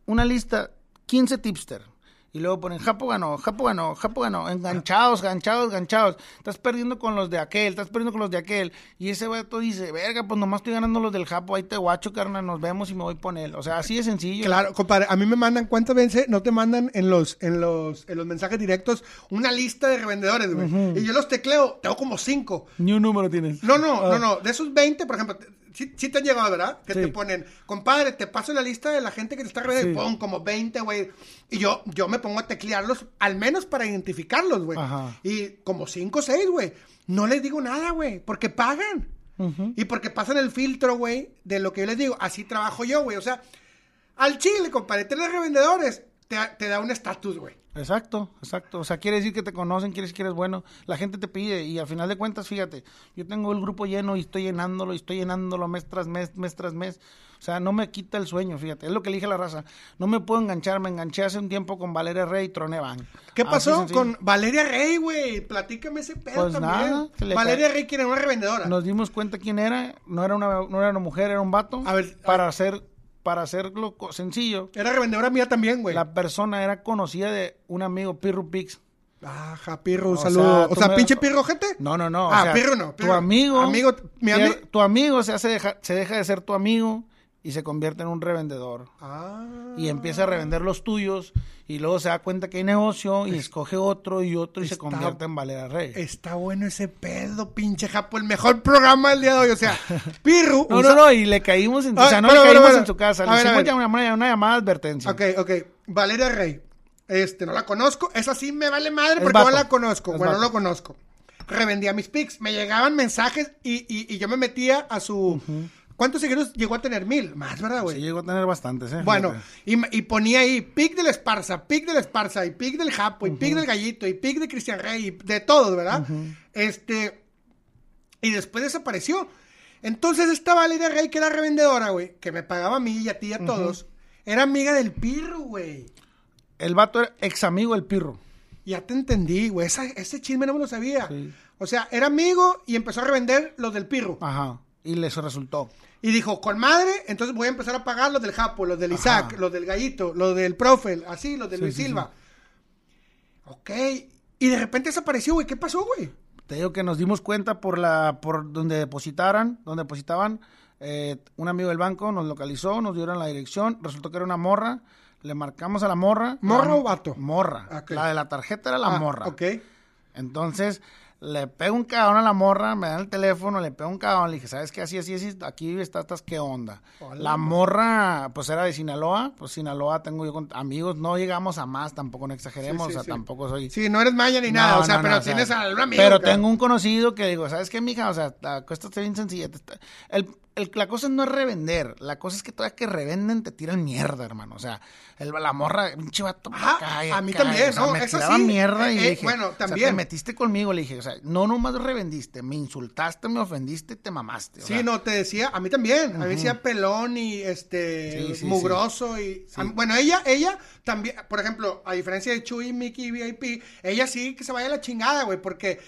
una lista, 15 tipster. Y luego ponen, Japo ganó, Japo ganó, Japo ganó, enganchados, ganchados, ganchados. Estás perdiendo con los de aquel, estás perdiendo con los de aquel. Y ese vato dice, verga, pues nomás estoy ganando los del Japo, ahí te guacho, carnal, nos vemos y me voy por él. O sea, así de sencillo. Claro, compadre, a mí me mandan, ¿cuántas veces no te mandan en los, en los, en los mensajes directos una lista de revendedores, güey? Y yo los tecleo, tengo como cinco. Ni un número tienes. No, no, Ah. no, no, de esos 20, por ejemplo, sí, sí te han llegado, ¿verdad? Que Sí. te ponen, compadre, te paso la lista de la gente que te está Sí. y pon como 20, güey. Y yo, yo me pongo a teclearlos, al menos para identificarlos, güey. Ajá. Y como 5 o 6, güey. No les digo nada, güey, porque pagan. Y porque pasan el filtro, güey, de lo que yo les digo. Así trabajo yo, güey. O sea, al chile, compadre, tener revendedores te, te da un estatus, güey. Exacto, exacto. O sea, quiere decir que te conocen, quiere decir que eres bueno. La gente te pide y al final de cuentas, fíjate, yo tengo el grupo lleno y estoy llenándolo y estoy llenándolo mes tras mes, mes tras mes. O sea, no me quita el sueño, fíjate. Es lo que a la raza. No me puedo enganchar. Me enganché hace un tiempo con Valeria Rey y Troné Van. ¿Qué pasó con Valeria Rey, güey? Platícame ese pedo Pues también. nada, Valeria Rey, ¿quién era una revendedora? Nos dimos cuenta quién era. No era una, no era una mujer, era un vato. A ver, a para hacer, para hacerlo sencillo, Era revendedora mía también, güey. la persona era conocida de un amigo, Pirru Pix. Ah, Pirro, un O saludo. sea, o sea, me- pinche Pirro, gente. No, no, no. o Ah, sea, Pirro no, Tu amigo. Amigo, mi ami- Tu amigo se hace deja, se deja de ser tu amigo y se convierte en un revendedor. Ah. Y empieza a revender los tuyos y luego se da cuenta que hay negocio y escoge otro y otro y se convierte en Valera Rey. Está bueno ese pedo, pinche Japo. El mejor programa del día de hoy. O sea, Pirru. No, usa- no, no, y le caímos en, Ah, o sea, no bueno, le caímos bueno. en su casa, A le hicimos ya una, llamada de advertencia. Ok, ok. Valeria Rey. Este, no la conozco. Esa sí me vale madre porque no la conozco. Es bueno, no lo conozco. Revendía mis pics. Me llegaban mensajes y, y, y yo me metía a su. ¿Cuántos seguidores llegó a tener? Mil. Más, ¿verdad, güey? Sí, llegó a tener bastantes, ¿eh? Bueno, y, y ponía ahí pic del Esparza, pic del Esparza, y pic del Japo, y pic del Gallito, y pic de Cristian Rey, y de todos, ¿verdad? Este, y después desapareció. Entonces esta Valeria Rey, que era revendedora, güey, que me pagaba a mí y a ti y a todos, era amiga del Pirro, güey. El vato era ex amigo del Pirro. Ya te entendí, güey, esa- ese chisme no me lo sabía. Sí. O sea, era amigo y empezó a revender los del Pirro. Ajá. Y les resultó. Y dijo, con madre, entonces voy a empezar a pagar los del Japo, los del Isaac, Ajá. los del Gallito, los del Profel, así, los de Sí, Luis sí, Silva. Ok. Y de repente desapareció, güey. ¿Qué pasó, güey? Te digo que nos dimos cuenta por la por donde depositaran, donde depositaban, eh, un amigo del banco nos localizó, nos dieron la dirección, resultó que era una morra, le marcamos a la morra. ¿Morra o vato? Morra. Ok. La de la tarjeta era la Ah, morra. Ok. Entonces, le pego un cabrón a la morra, me dan el teléfono, le pego un cabrón, le dije, ¿sabes qué? Así, así, así, aquí está, estás, ¿qué onda? Hola. La morra, pues era de Sinaloa, pues Sinaloa tengo yo con amigos, no llegamos a más, tampoco no exageremos, Sí, sí, o sea, sí. tampoco soy... Sí, no eres maya ni No, nada, o sea, no, pero no, o sea, tienes a un amigo. Pero cabrón. tengo un conocido que digo, ¿sabes qué, mija? O sea, la cuesta está bien sencilla. El, el- la cosa no es revender, la cosa es que todavía que revenden te tiran mierda, hermano. O sea, el, la morra, pinche vato, pa' Ajá, acá y a mí también, o sea, ¿no? Me Eso tiraba sí, mierda y eh, eh, dije, bueno, o sea, también. te metiste conmigo, le dije, o sea, no nomás revendiste, me insultaste, me ofendiste, te mamaste. o Sí, sea, no, te decía, a mí también, a mí decía pelón y este Sí, sí, mugroso y mí- bueno, ella ella también, por ejemplo, a diferencia de Chuy, Mickey y VIP, ella sí que se vaya a la chingada, güey, porque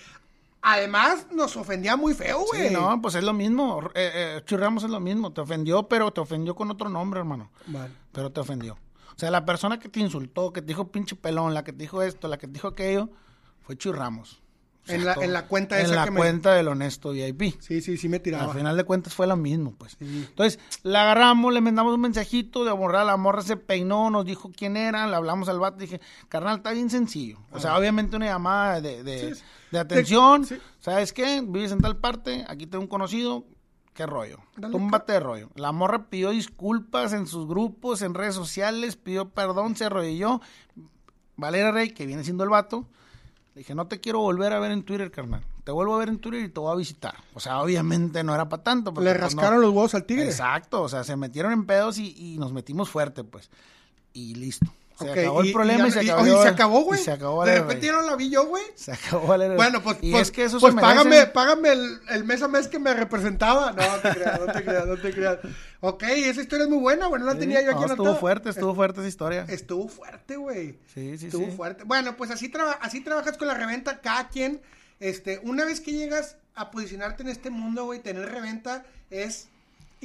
además nos ofendía muy feo, güey. Sí, no, pues es lo mismo. Eh, eh, Chuy Ramos es lo mismo. Te ofendió, pero te ofendió con otro nombre, hermano. Vale. Pero te ofendió. O sea, la persona que te insultó, que te dijo pinche pelón, la que te dijo esto, la que te dijo aquello, fue Chuy Ramos. O sea, En la- en la cuenta En esa la que me- cuenta del honesto VIP. Sí, sí, sí me tiraba. Al final de cuentas fue lo mismo, pues. Sí. Entonces, la agarramos, le mandamos un mensajito de borrar, la morra se peinó, nos dijo quién era, le hablamos al vato, dije, carnal, está bien sencillo. O sea, obviamente una llamada de, de, Sí. De atención, Sí. ¿sabes qué? Vives en tal parte, aquí tengo un conocido, qué rollo. Dale, Túmbate de rollo. La morra pidió disculpas en sus grupos, en redes sociales, pidió perdón, se arrodilló. Valera Rey, que viene siendo el vato, le dije, no te quiero volver a ver en Twitter, carnal. Te vuelvo a ver en Twitter y te voy a visitar. O sea, obviamente no era para tanto. porque, Le pues, no- rascaron los huevos al tigre. Exacto, o sea, se metieron en pedos y, y nos metimos fuerte, pues. Y listo. Se Ok, acabó el y- problema y, y, se acabó. oye, se acabó, güey. se acabó De repente ya no la vi yo, güey. Se acabó Rey. Bueno, pues, y pues, es que eso pues se págame, págame el, el mes a mes que me representaba. No, no te creas, no te creas, no te creas. Ok, esa historia es muy buena, güey. No la Sí, tenía yo aquí no, estuvo anotada. fuerte, estuvo fuerte esa historia. Estuvo fuerte, güey. Sí, sí, Estuvo sí. fuerte. Bueno, pues así, traba- así trabajas con la reventa. Cada quien, este, una vez que llegas a posicionarte en este mundo, güey, tener reventa es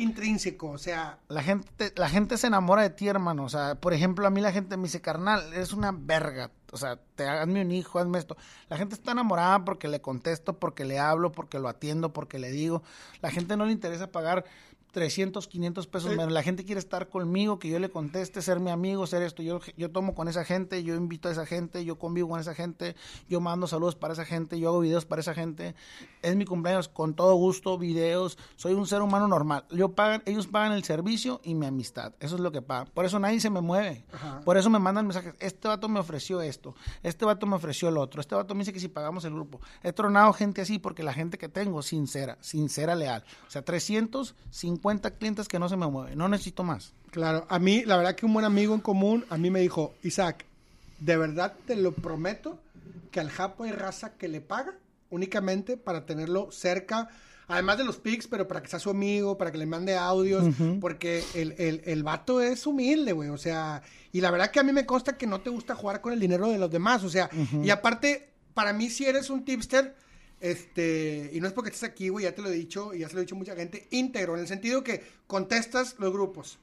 intrínseco. O sea, La gente, la gente se enamora de ti, hermano. O sea, por ejemplo, a mí la gente me dice, carnal, eres una verga. O sea, te hazme un hijo, hazme esto. La gente está enamorada porque le contesto, porque le hablo, porque lo atiendo, porque le digo. La gente no le interesa pagar 300, 500 pesos menos. La gente quiere estar conmigo, que yo le conteste, ser mi amigo, ser esto. Yo, yo tomo con esa gente, yo invito a esa gente, yo convivo con esa gente, yo mando saludos para esa gente, yo hago videos para esa gente. Es mi cumpleaños, con todo gusto, videos. Soy un ser humano normal. Yo pagan, ellos pagan el servicio y mi amistad. Eso es lo que pagan. Por eso nadie se me mueve. Ajá. Por eso me mandan mensajes. Este vato me ofreció esto. Este vato me ofreció el otro. Este vato me dice que si pagamos el grupo. He tronado gente así porque la gente que tengo, sincera, sincera, leal. O sea, 350 clientes que no se me mueven. No necesito más. claro, a mí, la verdad que un buen amigo en común, a mí me dijo, Isaac, de verdad te lo prometo que al Japo hay raza que le paga únicamente para tenerlo cerca. Además de los pics, pero para que sea su amigo, para que le mande audios, porque el, el, el vato es humilde, güey. O sea, y la verdad que a mí me consta que no te gusta jugar con el dinero de los demás. O sea, y aparte, para mí, si eres un tipster, este, y no es porque estés aquí, güey, ya te lo he dicho, y ya se lo he dicho a mucha gente, íntegro, en el sentido que contestas los grupos,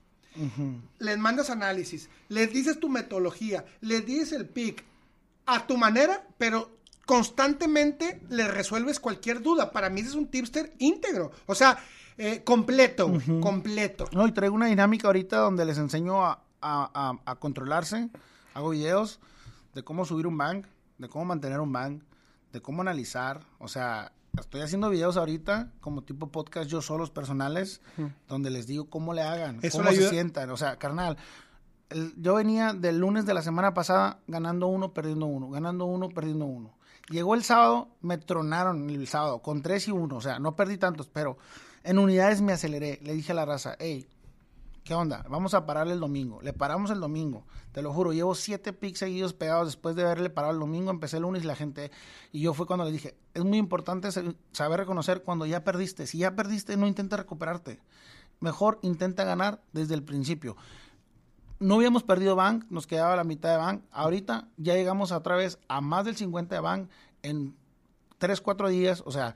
les mandas análisis, les dices tu metodología, les dices el pick a tu manera, pero constantemente le resuelves cualquier duda. Para mí ese es un tipster íntegro, o sea, eh, completo, güey, completo. No, y traigo una dinámica ahorita donde les enseño a, a- a- a controlarse. Hago videos de cómo subir un bank, de cómo mantener un bank, de cómo analizar. O sea, estoy haciendo videos ahorita como tipo podcast yo solos personales, donde les digo cómo le hagan, Eso cómo le se sientan. O sea, carnal, el- yo venía del lunes de la semana pasada ganando uno, perdiendo uno, ganando uno, perdiendo uno. Llegó el sábado, me tronaron el sábado con tres y uno, o sea, no perdí tantos, pero en unidades me aceleré. Le dije a la raza, hey, ¿qué onda? Vamos a pararle el domingo. Le paramos el domingo, te lo juro, llevo siete picks seguidos pegados después de haberle parado el domingo, empecé el lunes y la gente, y yo fue cuando le dije, es muy importante saber reconocer cuando ya perdiste. Si ya perdiste, no intenta recuperarte. Mejor intenta ganar desde el principio no habíamos perdido Bank, nos quedaba la mitad de Bank. Ahorita ya llegamos otra vez a más del 50 de Bank en 3, 4 días. O sea,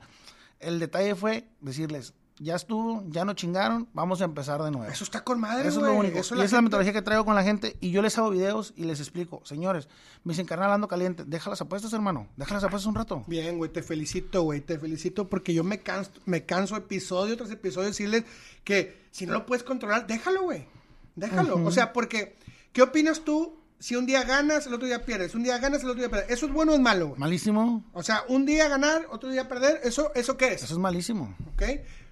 el detalle fue decirles, ya estuvo, ya no chingaron, vamos a empezar de nuevo. Eso está con madre, Eso es lo único. Eso y esa es la metodología que traigo con la gente. Y yo les hago videos y les explico, señores, me dicen, carnal, ando caliente. Deja las apuestas, hermano. Deja las apuestas un rato. Bien, güey, te felicito, güey, te felicito porque yo me canso, me canso episodio tras episodio de decirles que si no lo puedes controlar, déjalo, güey. Déjalo. O sea, porque, ¿qué opinas tú si un día ganas, el otro día pierdes? Un día ganas, el otro día pierdes. ¿Eso es bueno o es malo, güey? Malísimo. O sea, un día ganar, otro día perder, ¿eso, eso qué es? Eso es malísimo. ¿Ok?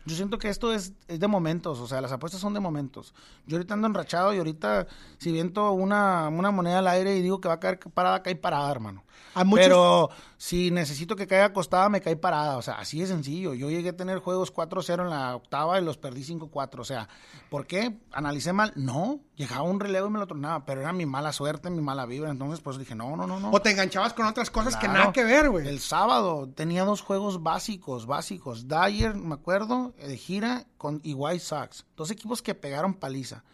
Yo siento que esto es, es de momentos, o sea, las apuestas son de momentos. Yo ahorita ando enrachado y ahorita si viento una, una moneda al aire y digo que va a caer parada, cae parada, hermano. A muchos- Pero si necesito que caiga acostada, me cae parada. O sea, así de sencillo. Yo llegué a tener juegos 4-0 en la octava y los perdí 5-4. O sea, ¿por qué? ¿Analicé mal? No. Llegaba un relevo y me lo tronaba. Pero era mi mala suerte, mi mala vibra. Entonces, pues dije, no, no, no, no. O te enganchabas con otras cosas que nada que ver, güey. El sábado tenía dos juegos básicos, básicos. Dyer, me acuerdo, de gira con y White Sox. Dos equipos que pegaron paliza.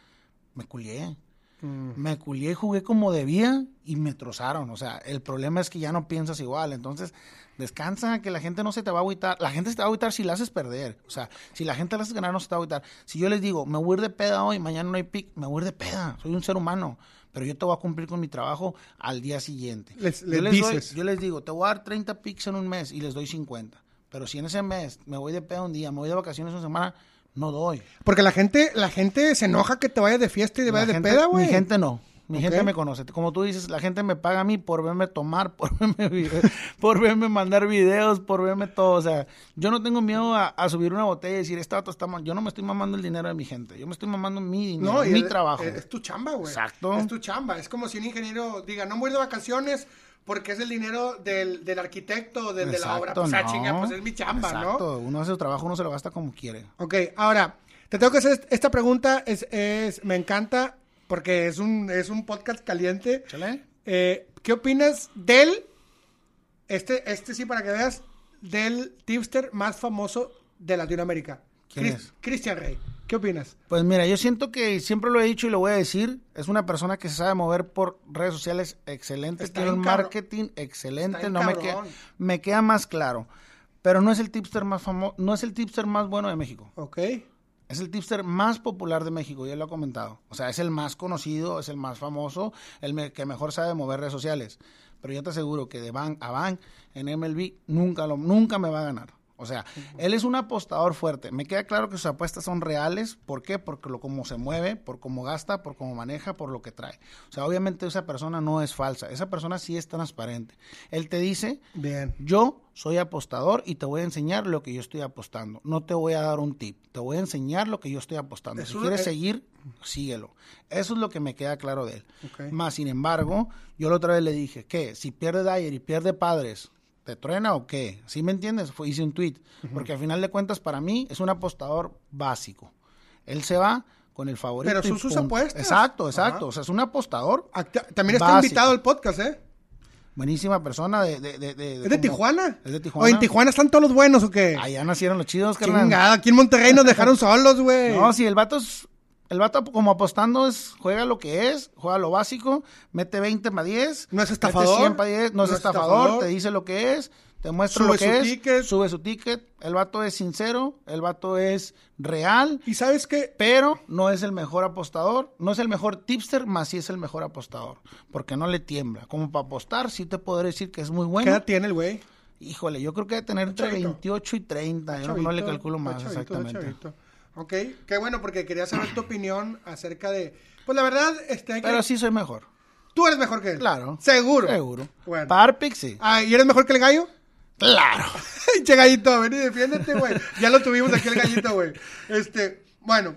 Me culié. Mm. Me culié y jugué como debía y me trozaron. O sea, el problema es que ya no piensas igual. Entonces, descansa, que la gente no se te va a agüitar. La gente se te va a agüitar si la haces perder. O sea, si la gente la haces ganar, no se te va a agüitar. Si yo les digo, me voy a ir de peda hoy, mañana no hay pick, me voy a ir de peda. Soy un ser humano. Pero yo te voy a cumplir con mi trabajo al día siguiente. Les- Yo les doy- dices. yo les digo, te voy a dar 30 picks en un mes y les doy 50. Pero si en ese mes me voy de peda un día, me voy de vacaciones una semana, no doy. Porque la gente, la gente se enoja que te vayas de fiesta y te vayas de gente- peda, güey. Mi gente no. Mi gente me conoce. Como tú dices, la gente me paga a mí por verme tomar, por verme, por verme mandar videos, por verme todo. O sea, yo no tengo miedo a, a subir una botella y decir, esta está mal. Yo no me estoy mamando el dinero de mi gente. Yo me estoy mamando mi dinero, No, mi es- trabajo. Es, es tu chamba, güey. Exacto. Es tu chamba. Es como si un ingeniero diga, no voy de vacaciones porque es el dinero del, del arquitecto, del de la obra. Pues, ah, no. chinga, pues es mi chamba, Exacto. Uno hace su trabajo, uno se lo gasta como quiere. Ok, ahora, te tengo que hacer est- esta pregunta. Es, es, me encanta porque es un, es un podcast caliente. ¿Chale? Eh, ¿Qué opinas del, este, este sí para que veas, del tipster más famoso de Latinoamérica? ¿Quién Chris- es? Cristian Rey. ¿Qué opinas? Pues mira, yo siento que siempre lo he dicho y lo voy a decir, es una persona que se sabe mover por redes sociales excelente, Está tiene un marketing excelente, no me queda, me queda más claro, pero no es el tipster más famoso, no es el tipster más bueno de México, Ok. es el tipster más popular de México, ya lo he comentado, o sea, es el más conocido, es el más famoso, el me- que mejor sabe mover redes sociales, pero yo te aseguro que de bank a bank en MLB nunca lo, nunca me va a ganar. O sea, él es un apostador fuerte. Me queda claro que sus apuestas son reales. ¿Por qué? Porque lo cómo se mueve, por cómo gasta, por cómo maneja, por lo que trae. O sea, obviamente esa persona no es falsa. Esa persona sí es transparente. Él te dice, Bien. yo soy apostador y te voy a enseñar lo que yo estoy apostando. No te voy a dar un tip. Te voy a enseñar lo que yo estoy apostando. Si quieres seguir, síguelo. Eso es lo que me queda claro de él. Más, sin embargo, yo la otra vez le dije, ¿qué? Si pierde Dyer y pierde Padres, ¿te truena o qué? ¿Sí me entiendes? Fue- hice un tweet. Porque al final de cuentas, para mí, es un apostador básico. Él se va con el favorito. Pero son sus punto. apuestas. Exacto, exacto. Ajá. O sea, es un apostador. Acta- También está Básico. invitado al podcast, ¿eh? Buenísima persona de... de, de, de- ¿Es de como- Tijuana? Es de ¿O Tijuana. en Tijuana están todos los buenos o qué? Allá nacieron los chidos, carnal. Chingada, aquí en Monterrey nos dejaron solos, güey. No, si el vato es. El vato, como apostando, es juega lo que es, juega lo básico, mete 20 para 10. No es mete estafador, 100 para 10, no, es no es estafador, estafador. te dice lo que es, te muestra Sube lo que su es, ticket. sube su ticket. El vato es sincero, el vato es real, ¿Y sabes qué? pero no es el mejor apostador, no es el mejor tipster, más sí es el mejor apostador, porque no le tiembla. Como para apostar, sí te podré decir que es muy ¿Qué bueno. edad tiene el güey? Híjole, yo creo que debe tener entre Chavito. 28 y 30, yo no- no le calculo más chavito, exactamente. Ok, qué bueno porque quería saber tu opinión acerca de... Pues la verdad, este... hay que- Pero sí soy mejor. Tú eres mejor que él. Claro. Seguro. Seguro. Bueno. Par Pixie. Ah, ¿y eres mejor que el gallo? Claro. che gallito, ven y defiéndete, güey. Ya lo tuvimos aquí el gallito, güey. Este, bueno,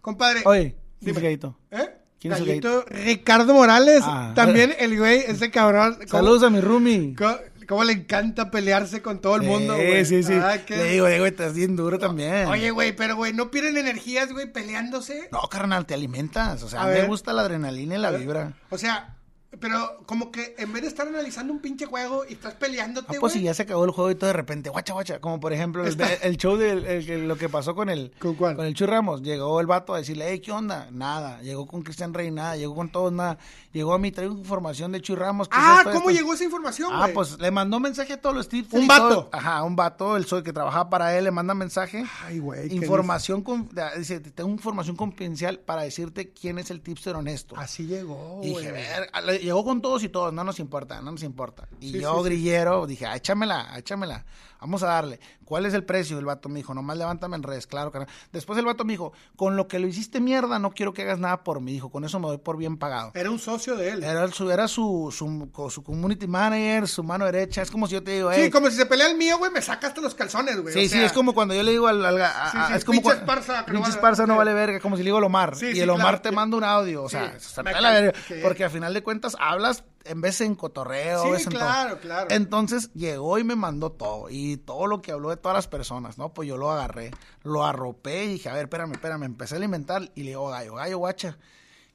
compadre. Oye, Dime. Gallito. ¿Eh? ¿Quién es el gallito Ricardo Morales. Ah. También el güey, ese cabrón. ¿cómo- Saludos a mi roomie. ¿Cómo, cómo le encanta pelearse con todo el mundo, Sí, güey? Sí, sí, Ah, qué- Le digo, güey, estás bien duro también. Oye, güey, pero, güey, ¿no pierden energías, güey, peleándose? No, carnal, te alimentas. O sea, A a mí me gusta la adrenalina y la vibra. O sea, pero como que en vez de estar analizando un pinche juego y estás peleándote, Ah, pues si ya se acabó el juego y todo de repente, guacha, guacha. Como por ejemplo el, show de el- el- lo que pasó con el, ¿Con cuál? el Chuy Ramos. Llegó el vato a decirle, hey, ¿qué onda? Nada. Llegó con Cristian Rey, nada. Llegó con todos, nada. Llegó a mí, traigo información de Chuy Ramos. ¿qué es Ah, ¿cómo esto? llegó esa información, Ah, pues le mandó mensaje a todos los tips. Un vato. todo- ajá, un vato, el soy que trabajaba para él, le manda mensaje. Ay, güey. Información, con, dice, tengo información confidencial para decirte quién es el tipster honesto. Así llegó, Y dije, ver, llegó con todos y todos, no nos importa, no nos importa. Y Sí, yo, sí, sí. grillero, dije, ah, échamela, échamela. vamos a darle. ¿Cuál es el precio? El vato me dijo, nomás levántame en redes, claro, carnal. Después el vato me dijo, con lo que lo hiciste mierda, no quiero que hagas nada por mí. Dijo, con eso me doy por bien pagado. Era un socio de él. Era su, era su, su, su community manager, su mano derecha. Es como si yo te digo, Sí, como si se pelea el mío, güey, me sacaste los calzones, güey. Sí, sí, es como cuando yo le digo al. al a- sí, es como pinche Esparza, no pinche vale- Esparza no sí. vale verga, como si le digo al Omar. Y el Omar claro. te manda un audio, o sea, se la verga, porque al final de cuentas hablas en vez en cotorreo, Sí, ves en todo. claro, claro. Entonces llegó y me mandó todo, y todo lo que habló de todas las personas, ¿no? Pues yo lo agarré, lo arropé y dije, a ver, espérame, espérame, empecé a alimentar y le digo, gallo, gallo, guacha.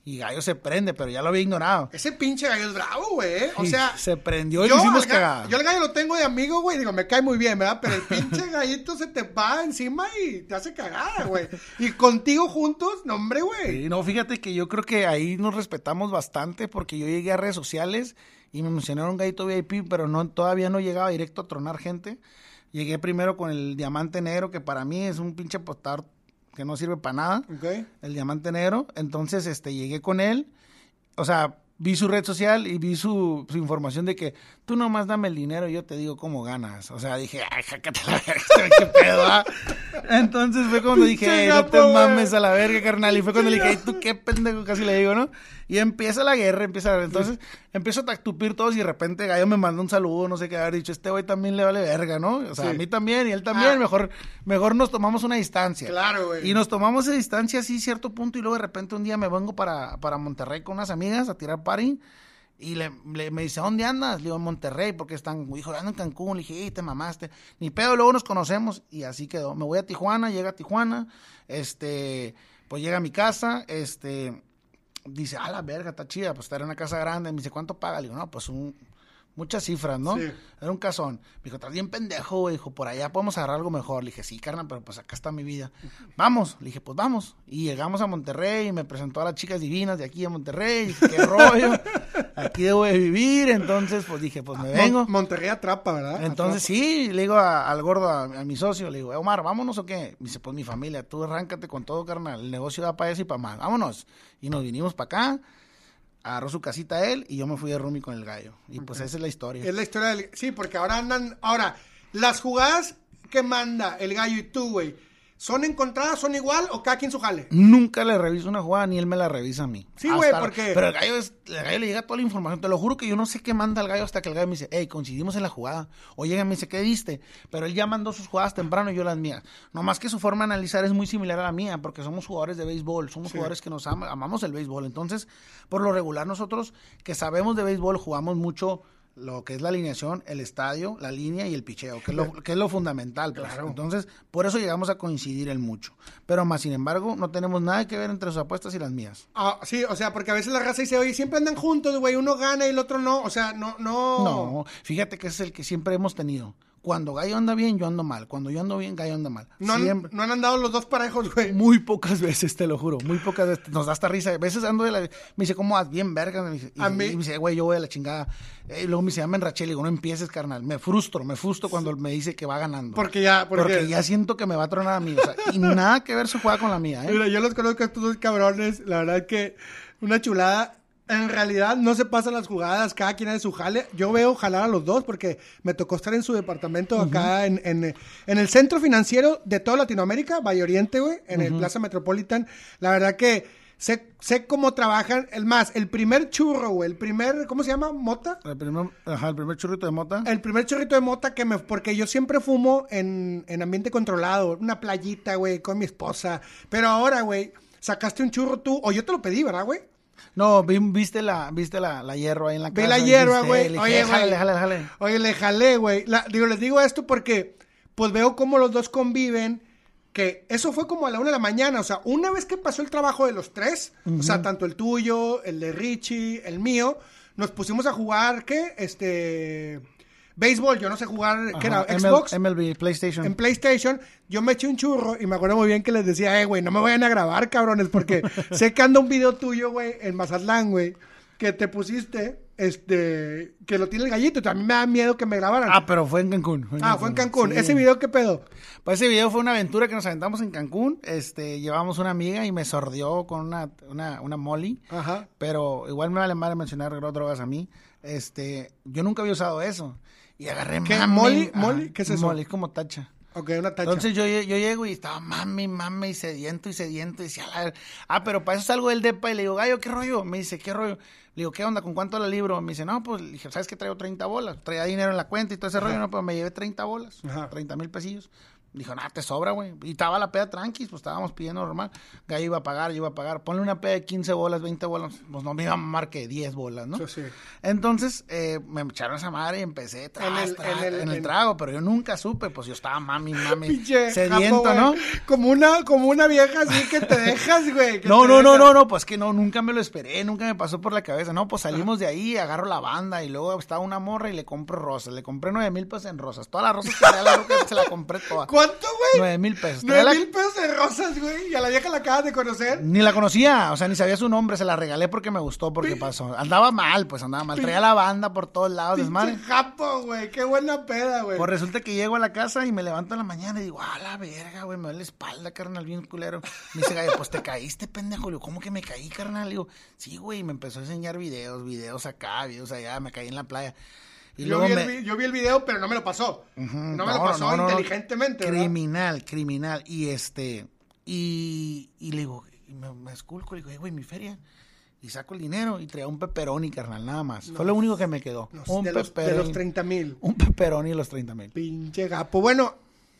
Y gallo se prende, pero ya lo había ignorado. Ese pinche gallo es bravo, güey. ¿eh? O sea, se prendió y le hicimos al cagada. Yo el gallo lo tengo de amigo, güey. Digo, me cae muy bien, ¿verdad? Pero el pinche gallito se te va encima y te hace cagada, güey. Y contigo juntos, no, hombre, güey. Sí, no, fíjate que yo creo que ahí nos respetamos bastante porque yo llegué a redes sociales y me mencionaron Gallito VIP, pero no todavía no llegaba directo a tronar gente. Llegué primero con el diamante negro, que para mí es un pinche postador que no sirve para nada. El diamante negro. Entonces, este, llegué con él. O sea, vi su red social y vi su, su información de que tú nomás dame el dinero y yo te digo cómo ganas. O sea, dije, ay, jácate la verga, qué pedo, ah?". Entonces fue cuando dije, Pinche "Ey, no te mames a la verga, carnal. Y fue cuando le dije, "Ay, tú qué pendejo, casi le digo, ¿no? Y empieza la guerra, empieza la Entonces, empiezo a tactupir todos y de repente Gallo me manda un saludo, no sé qué haber dicho, este güey también le vale verga, ¿no? O sea, Sí. a mí también y él también, Ah. mejor, mejor nos tomamos una distancia. Claro, güey. Y nos tomamos esa distancia así cierto punto y luego de repente un día me vengo para, para Monterrey con unas amigas a tirar y le, me dice, ¿dónde andas? Le digo, en Monterrey, porque están, dijo, ando en Cancún. Le dije, "Ey, te mamaste. Ni pedo, luego nos conocemos y así quedó. Me voy a Tijuana, llega a Tijuana, este, pues llega a mi casa, este, dice, a la verga, está chida, pues estar en una casa grande. Me dice, ¿cuánto paga? Le digo, no, pues un, muchas cifras, ¿no? Sí. Era un casón. Me dijo, estás bien pendejo, güey. Dijo, por allá podemos agarrar algo mejor. Le dije, sí, carnal, pero pues acá está mi vida. Vamos. Le dije, pues vamos. Y llegamos a Monterrey y me presentó a las chicas divinas de aquí a Monterrey. Dije, qué rollo. Aquí debo de vivir. Entonces, pues dije, pues me vengo. Mon- Monterrey atrapa, ¿verdad? Entonces sí, le digo a- al gordo, a, a mi socio, le digo, "Eh, Omar, vámonos o qué? Me dice, pues mi familia, tú arráncate con todo, carnal. El negocio da para eso y para más. Vámonos. Y nos vinimos para acá, agarró su casita él y yo me fui de roomie con el gallo. Y pues esa es la historia. Es la historia del... Sí, porque ahora andan... Ahora, las jugadas que manda el gallo y tú, güey, ¿son encontradas, son igual o cada quien su jale? Nunca le reviso una jugada ni él me la revisa a mí. Sí, güey, porque- Pero el gallo, es, el gallo le llega toda la información. Te lo juro que yo no sé qué manda el gallo hasta que el gallo me dice, hey, coincidimos en la jugada. O llega y me dice, ¿qué viste? Pero él ya mandó sus jugadas temprano y yo las mías. No más que su forma de analizar es muy similar a la mía, porque somos jugadores de béisbol, somos jugadores que nos ama- amamos el béisbol. Entonces, por lo regular, nosotros que sabemos de béisbol jugamos mucho lo que es la alineación, el estadio, la línea y el picheo, que es lo, que es lo fundamental. pues. Entonces, por eso llegamos a coincidir en mucho. Pero más sin embargo, no tenemos nada que ver entre sus apuestas y las mías. Ah, sí, o sea, porque a veces la raza dice, oye, siempre andan juntos, güey, uno gana y el otro no. O sea, no, no... No, fíjate que es el que siempre hemos tenido. Cuando Gallo anda bien, yo ando mal. Cuando yo ando bien, Gallo anda mal. No han, no han andado los dos parejos, güey. Muy pocas veces, te lo juro. Muy pocas veces. Nos da hasta risa. A veces ando de la... Me dice, ¿cómo vas? Bien, verga. Me dice, y, A mí- y me dice, güey, yo voy a la chingada. Eh, y luego me dice, me enraché. Le digo, no empieces, carnal. Me frustro, me frustro cuando me dice que va ganando. Porque ya, porque... Porque ya siento que me va a tronar a mí. O sea, y nada que ver su jugada con la mía, ¿eh? Mira, yo los conozco a estos dos cabrones. La verdad que una chulada. En realidad no se pasan las jugadas, cada quien hace su jale. Yo veo jalar a los dos porque me tocó estar en su departamento acá en, en, en el centro financiero de toda Latinoamérica, Valle Oriente, güey, en el Plaza Metropolitan. La verdad que sé, sé cómo trabajan. El más, el primer churro, güey, el primer, ¿cómo se llama? ¿Mota? El primer, ajá, el primer churrito de mota. El primer chorrito de mota que me... Porque yo siempre fumo en, en ambiente controlado. Una playita, güey, con mi esposa. Pero ahora, güey, sacaste un churro tú... O yo te lo pedí, ¿verdad, güey? No, vi- viste la, viste la, la hierba ahí en la Vi casa. la y hierba, güey. Oye, jale, jale, jale. Oye, le jalé, güey. La- Digo, les digo esto porque... Pues veo cómo los dos conviven. Que eso fue como a la una de la mañana. O sea, una vez que pasó el trabajo de los tres... O sea, tanto el tuyo, el de Richie, el mío... Nos pusimos a jugar, ¿qué? Este... Béisbol. Yo no sé jugar... ¿Qué era? ¿Xbox? MLB, PlayStation. en PlayStation, yo me eché un churro y me acuerdo muy bien que les decía, eh, güey, no me vayan a grabar, cabrones, porque sé que anda un video tuyo, güey, en Mazatlán, güey, que te pusiste, este, que lo tiene el gallito, también me da miedo que me grabaran. Ah, pero fue en Cancún. ah, fue en Cancún. sí. ¿Ese video qué pedo? Pues ese video fue una aventura que nos aventamos en Cancún. Este, llevamos una amiga y me sordió con una, una, una molly. Ajá. Pero igual me vale mal mencionar drogas a mí. Este, yo nunca había usado eso. Y agarré ¿Qué? mame, ¿Molly? ajá, ¿Molly? ¿Qué es eso? Molly, es como tacha. Ok, una tacha. Entonces yo, yo llego y estaba mami, mami, y sediento y sediento. Y decía, "La- ah, pero para eso salgo del depa y le digo, gallo, ¿qué rollo? Me dice, ¿qué rollo? Le digo, ¿qué onda? ¿Con cuánto la libro? Me dice, no, pues, le dije, ¿sabes que traigo 30 bolas? Traía dinero en la cuenta y todo ese rollo, no, pues me llevé 30 bolas, Ajá. 30 mil pesillos. Dijo, nada, te sobra, güey. Y estaba la peda tranquis, pues estábamos pidiendo normal. Gallo iba a pagar, yo iba a pagar. Ponle una peda de 15 bolas, 20 bolas, pues no me iba a mamar que 10 bolas, ¿no? Eso sí. Entonces, eh, me echaron esa madre y empecé tras, En el- tras, en el- en el en- trago, pero yo nunca supe, pues yo estaba mami, mami, sediento, japo, ¿no? Como una, como una vieja así que te dejas, güey. No, no, no, no, no, pues que no, nunca me lo esperé, nunca me pasó por la cabeza. No, pues salimos de ahí, agarro la banda y luego estaba una morra y le compro rosas. Le compré nueve mil pesos en rosas. Todas las rosas que traía la ruca se la compré todas. ¿Cuánto, güey? Nueve mil pesos. Nueve mil pesos de rosas, güey. Y a la vieja la acabas de conocer. Ni la conocía, o sea, ni sabía su nombre, se la regalé porque me gustó, porque pasó. Andaba mal, pues andaba mal. Traía la banda por todos lados, desmadre. Japo, güey. Qué buena peda, güey. Pues resulta que llego a la casa y me levanto en la mañana y digo, ah, la verga, güey, me duele la espalda, carnal, bien culero. Me dice, gallo, pues te caíste, pendejo. Le digo, ¿cómo que me caí, carnal? Le digo, sí, güey, y me empezó a enseñar videos, videos acá, videos allá, me caí en la playa. Y Yo, luego vi me... el, vi- yo vi el video, pero no me lo pasó. No me lo pasó no, no, inteligentemente, ¿verdad? Criminal, criminal. Y este, y, y le digo, y me, me esculco, le digo, "Eh, güey, mi feria. Y saco el dinero y traía un pepperoni, carnal, nada más. Fue lo único que me quedó. Un de, los, de los 30 mil. Un pepperoni y los 30 mil. Pinche gapo. Bueno,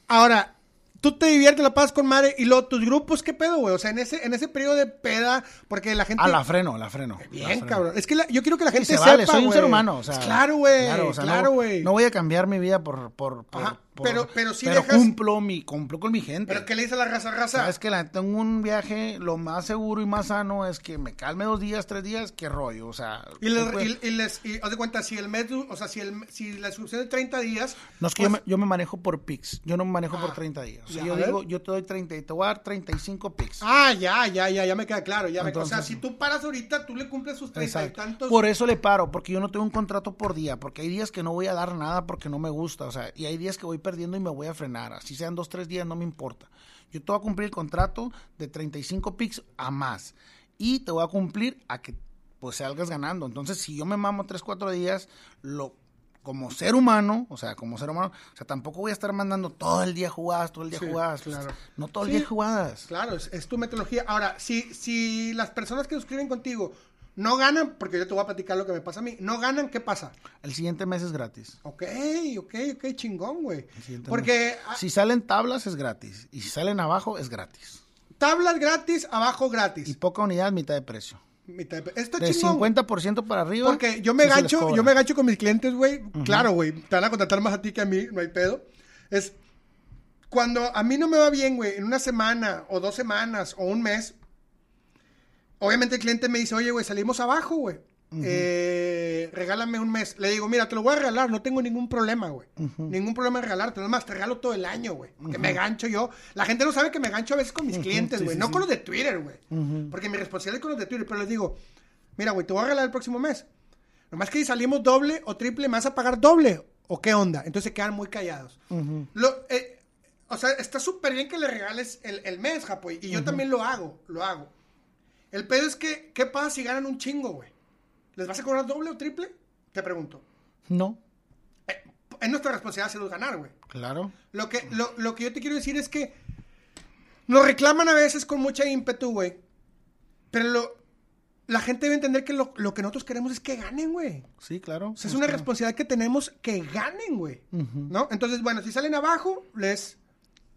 ahora, tú te diviertes, la pasas con madre. Y luego, tus grupos, ¿qué pedo, güey? O sea, en ese, en ese periodo de peda, porque la gente. Ah, la freno, la freno. la Bien, freno. cabrón. Es que la- yo quiero que la Sí, gente se sepa, vale, soy un güey. ser humano, o sea. claro, güey. Claro, o sea, claro, no- güey. No, voy a cambiar mi vida por, por, por, por- pero- pero sí pero dejas- cumplo mi, cumplo con mi gente. Pero ¿qué le dice la raza, raza? Sabes que la, tengo un viaje, lo más seguro y más sano es que me calme dos días, tres días, qué rollo, o sea. Y, les, pues, y, y les, y haz de cuenta, si el mes, o sea, si, el, si la suscripción de 30 días. no es que yo, pues, me, yo me manejo por PIX, yo no me manejo Ah, por 30 días. O sea, ya, yo digo, yo te doy 30, y te voy a dar 35 PIX. Ah, ya, ya, ya, ya me queda claro. Ya me- o sea, Entonces- si tú paras ahorita, tú le cumples sus 30 y tantos. Por eso le paro, porque yo no tengo un contrato por día, porque hay días que no voy a dar nada porque no me gusta, o sea, y hay días que voy perdiendo y me voy a frenar, así sean dos, tres días, no me importa. Yo te voy a cumplir el contrato de 35 pics a más, y te voy a cumplir a que pues salgas ganando. Entonces, si yo me mamo tres, cuatro días, lo como ser humano, o sea, como ser humano, o sea, tampoco voy a estar mandando todo el día jugadas, todo el día Sí, jugadas, claro. no todo el Sí. día jugadas. Claro, es, es tu metodología. Ahora, si, si las personas que suscriben contigo no ganan, porque yo te voy a platicar lo que me pasa a mí, no ganan, ¿qué pasa? El siguiente mes es gratis. Ok, ok, ok, chingón, güey. El siguiente Porque mes. si salen tablas es gratis y si salen abajo es gratis. tablas gratis, abajo gratis. Y poca unidad, mitad de precio. Mitad de- Está De chingón. 50% para arriba. Porque yo me gancho, yo me gancho con mis clientes, güey. Claro, güey. Te van a contratar más a ti que a mí, no hay pedo. Es cuando a mí no me va bien, güey, en una semana o dos semanas o un mes, obviamente el cliente me dice, oye, güey, salimos abajo, güey. Eh, regálame un mes. Le digo, mira, te lo voy a regalar, no tengo ningún problema, güey. Ningún problema en regalarte. Nada más, te regalo todo el año, güey. Que me gancho yo. La gente no sabe que me gancho a veces con mis clientes, sí, güey. sí, no sí. con los de Twitter, güey. Porque mi responsabilidad es con los de Twitter. Pero les digo, mira, güey, te voy a regalar el próximo mes. Nomás que si salimos doble o triple, ¿me vas a pagar doble? ¿O qué onda? Entonces se quedan muy callados. Lo, eh, o sea, está súper bien que le regales el, el mes, Japo. Y yo también lo hago, lo hago. El pedo es que, ¿qué pasa si ganan un chingo, güey? ¿Les vas a cobrar doble o triple? Te pregunto. No, Eh, es nuestra responsabilidad hacerlos ganar, güey. claro. Lo que, lo, lo que yo te quiero decir es que nos reclaman a veces con mucha ímpetu, güey. Pero lo- la gente debe entender que lo, lo que nosotros queremos es que ganen, güey. Sí, claro. O sea, es una responsabilidad que tenemos que ganen, güey. ¿No? Entonces, bueno, si salen abajo, les...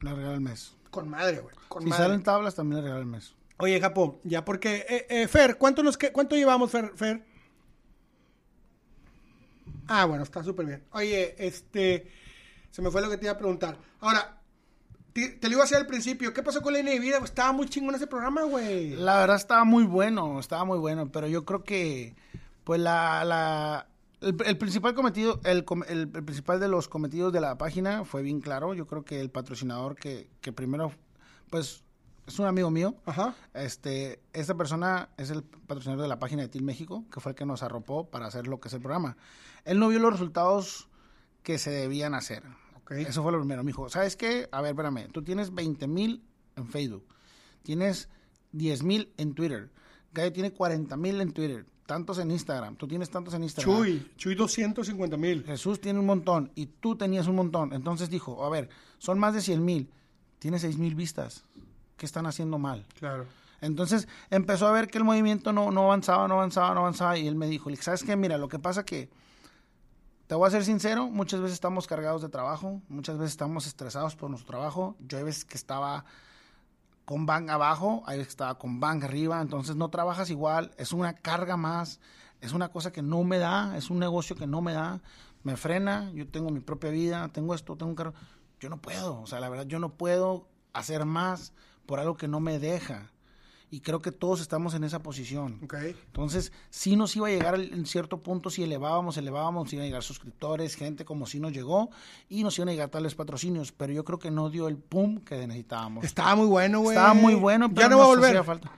Le regalo el mes. Con madre, güey. Con Si madre. salen tablas, también le regalo el mes. Oye, Japón, ya porque... eh, eh, Fer, ¿cuánto, nos ¿cuánto llevamos, Fer? Fer? Ah, bueno, está súper bien. Oye, este... Se me fue lo que te iba a preguntar. Ahora, te, lo iba a hacer al principio. ¿Qué pasó con la N vida? Estaba muy chingón ese programa, güey. La verdad estaba muy bueno, estaba muy bueno, pero yo creo que, pues la, la el, principal cometido, el, el- el principal de los cometidos de la página fue bien claro. Yo creo que el patrocinador que, que primero, pues, es un amigo mío. Ajá. Este, esta persona es el patrocinador de la página de TIL México, que fue el que nos arropó para hacer lo que es el programa. Él no vio los resultados que se debían hacer. Eso fue lo primero. Me dijo, ¿sabes qué? A ver, espérame, tú tienes 20 mil en Facebook, tienes 10 mil en Twitter, Gallo tiene 40 mil en Twitter, tantos en Instagram, tú tienes tantos en Instagram. Chuy, Chuy 250 mil. Jesús tiene un montón y tú tenías un montón. Entonces dijo, a ver, son más de 100 mil, tiene 6 mil vistas. ¿Qué están haciendo mal? Claro. Entonces empezó a ver que el movimiento no, no avanzaba, no avanzaba, no avanzaba. Y él me dijo, ¿sabes qué? Mira, lo que pasa que, te voy a ser sincero, muchas veces estamos cargados de trabajo, muchas veces estamos estresados por nuestro trabajo. Yo hay veces que estaba con bank abajo, hay veces que estaba con bank arriba, entonces no trabajas igual, es una carga más, es una cosa que no me da, es un negocio que no me da, me frena, yo tengo mi propia vida, tengo esto, tengo un carro, yo no puedo, o sea, la verdad, yo no puedo hacer más por algo que no me deja y creo que todos estamos en esa posición. Okay. Entonces, sí nos iba a llegar en cierto punto, si elevábamos, elevábamos, iban a llegar suscriptores, gente como si nos llegó, y nos iban a llegar tales patrocinios, pero yo creo que no dio el pum que necesitábamos. Estaba muy bueno, güey. Estaba muy bueno, pero ya no va a nos volver. hacía falta.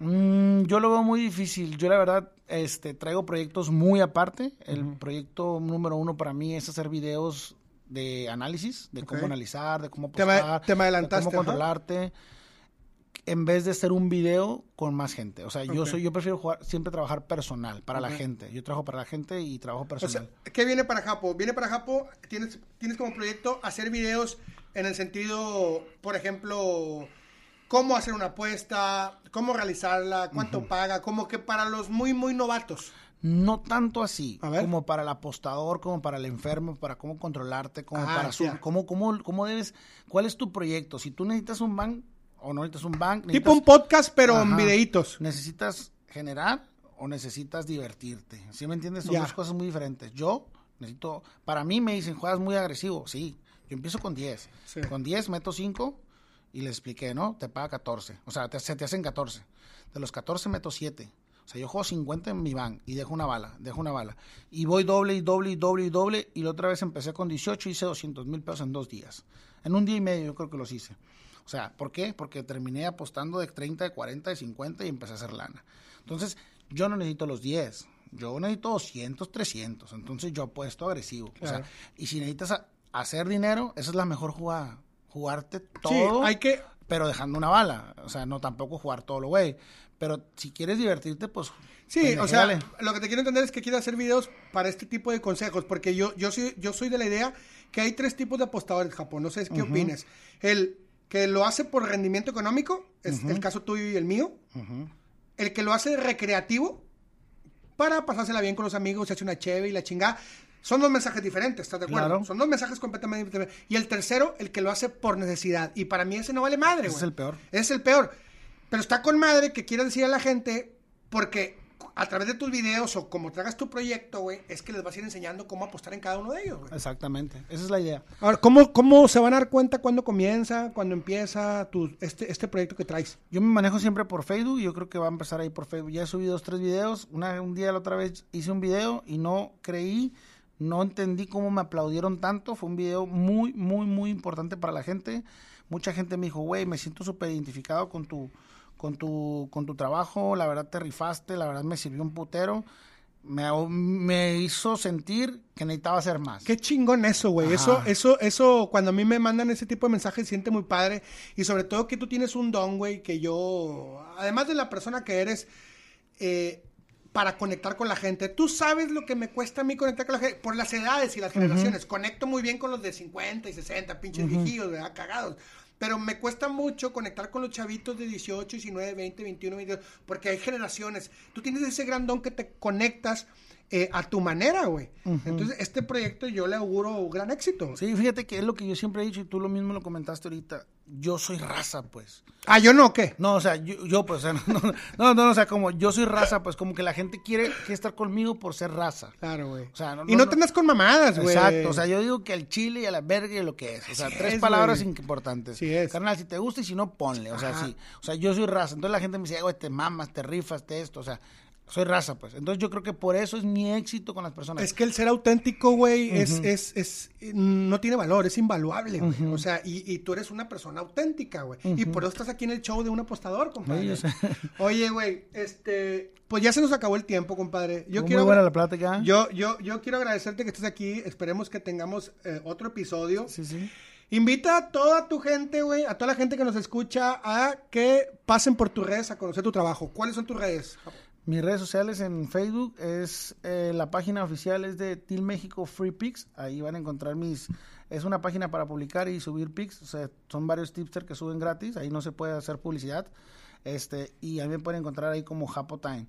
Mm, yo lo veo muy difícil. Yo la verdad, este, traigo proyectos muy aparte. El proyecto número uno para mí es hacer videos de análisis, de cómo analizar, de cómo Te me- postar, te me de adelantaste, cómo ajá. controlarte, en vez de ser un video con más gente. O sea, yo soy, yo prefiero jugar, siempre trabajar personal, para la gente. Yo trabajo para la gente y trabajo O personal. sea, ¿qué viene para Japo? Viene para Japo, tienes, tienes como proyecto hacer videos en el sentido, por ejemplo, cómo hacer una apuesta, cómo realizarla, cuánto paga, como que para los muy, muy novatos. No tanto así, como para el apostador, como para el enfermo, para cómo controlarte, como Ah, para su, cómo, cómo, cómo debes, cuál es tu proyecto. Si tú necesitas un bank o no necesitas un bank, Tipo necesitas- un podcast, pero en videitos. necesitas generar o necesitas divertirte. ¿Sí me entiendes? Son dos cosas muy diferentes. Yo necesito, para mí me dicen, juegas muy agresivo. Sí, yo empiezo con 10. Sí. Con 10 meto 5 y les expliqué, ¿no? Te paga 14. O sea, te, se te hacen 14. De los 14 meto 7. Sea, yo juego 50 en mi bank y dejo una bala, dejo una bala. Y voy doble y doble y doble y doble. Y la otra vez empecé con 18 y hice 200 mil pesos en dos días. En un día y medio yo creo que los hice. O sea, ¿por qué? Porque terminé apostando de 30, de 40, de 50 y empecé a hacer lana. Entonces, yo no necesito los 10. Yo necesito 200, 300. Entonces, yo apuesto agresivo. O sea, y si necesitas hacer dinero, esa es la mejor jugada. Jugarte Sí, todo hay que... pero dejando una bala. O sea, no tampoco jugar todo lo güey. Pero si quieres divertirte, pues. Sí, o sea, lo que te quiero entender es que quiero hacer videos para este tipo de consejos, porque yo, yo, soy, yo soy de la idea que hay tres tipos de apostadores en Japón, no sé qué opines. El que lo hace por rendimiento económico, es el caso tuyo y el mío. El que lo hace recreativo, para pasársela bien con los amigos, se hace una cheve y la chingada. Son dos mensajes diferentes, ¿estás de acuerdo? Claro. Son dos mensajes completamente diferentes. Y el tercero, el que lo hace por necesidad. Y para mí ese no vale madre, güey. es el peor. Es el peor. Pero está con madre que quieras decir a la gente, porque a través de tus videos o como tragas tu proyecto, güey, es que les vas a ir enseñando cómo apostar en cada uno de ellos, güey. Exactamente. Esa es la idea. Ahora, ¿cómo, ¿cómo se van a dar cuenta cuándo comienza, cuándo empieza tu, este, este proyecto que traes? Yo me manejo siempre por Facebook y yo creo que va a empezar ahí por Facebook. Ya he subido dos, tres videos. Una, un día la otra vez hice un video y no creí, no entendí cómo me aplaudieron tanto. Fue un video muy, muy, muy importante para la gente. Mucha gente me dijo, güey, me siento súper identificado con tu, con, tu, con tu trabajo. La verdad te rifaste, la verdad me sirvió un putero. Me, me hizo sentir que necesitaba hacer más. Qué chingón eso, güey. Eso, eso, eso, cuando a mí me mandan ese tipo de mensajes, siente muy padre. Y sobre todo que tú tienes un don, güey, que yo, además de la persona que eres, eh, para conectar con la gente. Tú sabes lo que me cuesta a mí conectar con la gente, por las edades y las generaciones. Conecto muy bien con los de 50 y 60, pinches viejillos, ¿verdad? Cagados. Pero me cuesta mucho conectar con los chavitos de 18, 19, 20, 21, 22, porque hay generaciones. Tú tienes ese gran don que te conectas eh, a tu manera, güey. Entonces, este proyecto yo le auguro gran éxito. Sí, fíjate que es lo que yo siempre he dicho y tú lo mismo lo comentaste ahorita. Yo soy raza, pues. Ah, yo no, ¿qué? No, o sea, yo, yo, pues, o sea, no, no, no, o sea, como yo soy raza, pues como que la gente quiere, estar conmigo por ser raza. Claro, güey. O sea, no- y no- no, te andas con mamadas, güey. Exacto, o sea, yo digo que al chile y a la verga y lo que es. O sea, Así tres es, palabras importantes. Así es. Carnal, si te gusta y si no, ponle. O sea, Ajá. sí. O sea, yo soy raza. Entonces la gente me dice, "Ay, güey, te mamas, te rifas, te esto. O sea, soy raza, pues. Entonces yo creo que por eso es mi éxito con las personas. Es que el ser auténtico, güey, es, es, es, no tiene valor, es invaluable, güey. O sea, y, y tú eres una persona auténtica, güey. Y por eso estás aquí en el show de un apostador, compadre. Sí. Oye, güey, este, pues ya se nos acabó el tiempo, compadre. Yo Fue quiero, Muy buena la plática. yo, yo, yo quiero agradecerte que estés aquí. Esperemos que tengamos eh, otro episodio. Sí, sí. Invita a toda tu gente, güey, a toda la gente que nos escucha a que pasen por tus redes a conocer tu trabajo. ¿Cuáles son tus redes? Mis redes sociales en Facebook es eh, la página oficial es de Til México Free Pics. Ahí van a encontrar mis. Es una página para publicar y subir pics. O sea, son varios tipsters que suben gratis. Ahí no se puede hacer publicidad. Este y me pueden encontrar ahí como Japotime.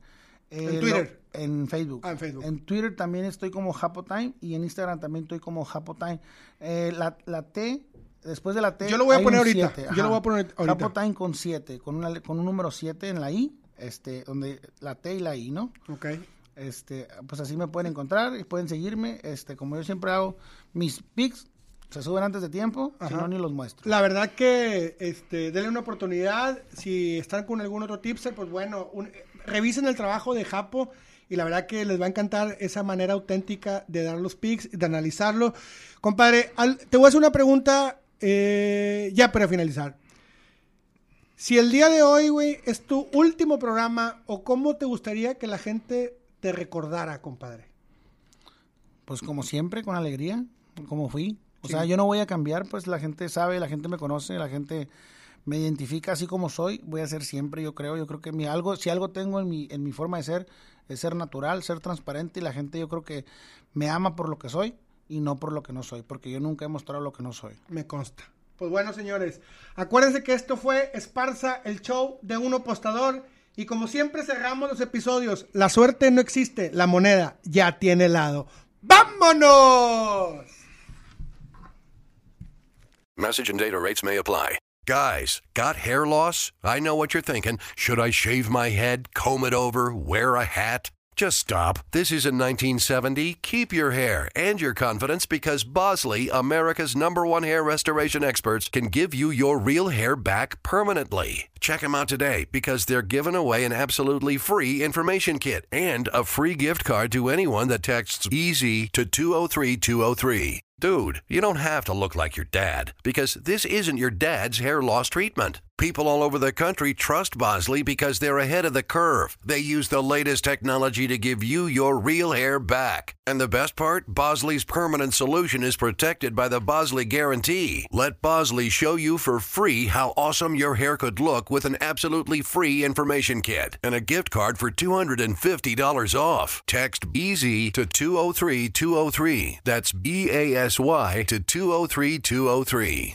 ¿En eh, Twitter? en Facebook. Ah, en Facebook. En Twitter también estoy como Japotime y en Instagram también estoy como Japotime. Eh, la, la T después de la T. Yo lo voy a poner ahorita. Yo lo voy a poner ahorita. Japotime con 7, con, una, con un número 7 en la I este, donde la T y la I, ¿no? Ok. Este, pues así me pueden encontrar y pueden seguirme. Este, como yo siempre hago, mis pics se suben antes de tiempo, si no ni los muestro. La verdad que este, denle una oportunidad. Si están con algún otro tipster, pues bueno, revisen el trabajo de Japo y la verdad que les va a encantar esa manera auténtica de dar los pics, de analizarlo. Compadre, te voy a hacer una pregunta eh, ya para finalizar. Si el día de hoy, güey, es tu último programa, ¿o cómo te gustaría que la gente te recordara, compadre? Pues como siempre, con alegría, como fui. O sea, yo no voy a cambiar, pues la gente sabe, la gente me conoce, la gente me identifica así como soy, voy a ser siempre, yo creo, yo creo que mi algo, si algo tengo en mi, en mi forma de ser, es ser natural, ser transparente y la gente yo creo que me ama por lo que soy y no por lo que no soy, porque yo nunca he mostrado lo que no soy. Me consta. Pues bueno, señores, acuérdense que esto fue Esparza, el show de un apostador. Y como siempre cerramos los episodios, la suerte no existe, la moneda ya tiene lado. ¡Vámonos! Message and data rates may apply. Guys, got hair loss? I know what you're thinking. Should I shave my head, comb it over, wear a hat? Just stop. This isn't 1970. Keep your hair and your confidence because Bosley, America's number one hair restoration experts, can give you your real hair back permanently. Check them out today because they're giving away an absolutely free information kit and a free gift card to anyone that texts EASY to 203203. Dude, you don't have to look like your dad because this isn't your dad's hair loss treatment. People all over the country trust Bosley because they're ahead of the curve. They use the latest technology to give you your real hair back. And the best part? Bosley's permanent solution is protected by the Bosley Guarantee. Let Bosley show you for free how awesome your hair could look with an absolutely free information kit and a gift card for $250 off. Text EASY to 203 203. That's B A S Y to 203 203.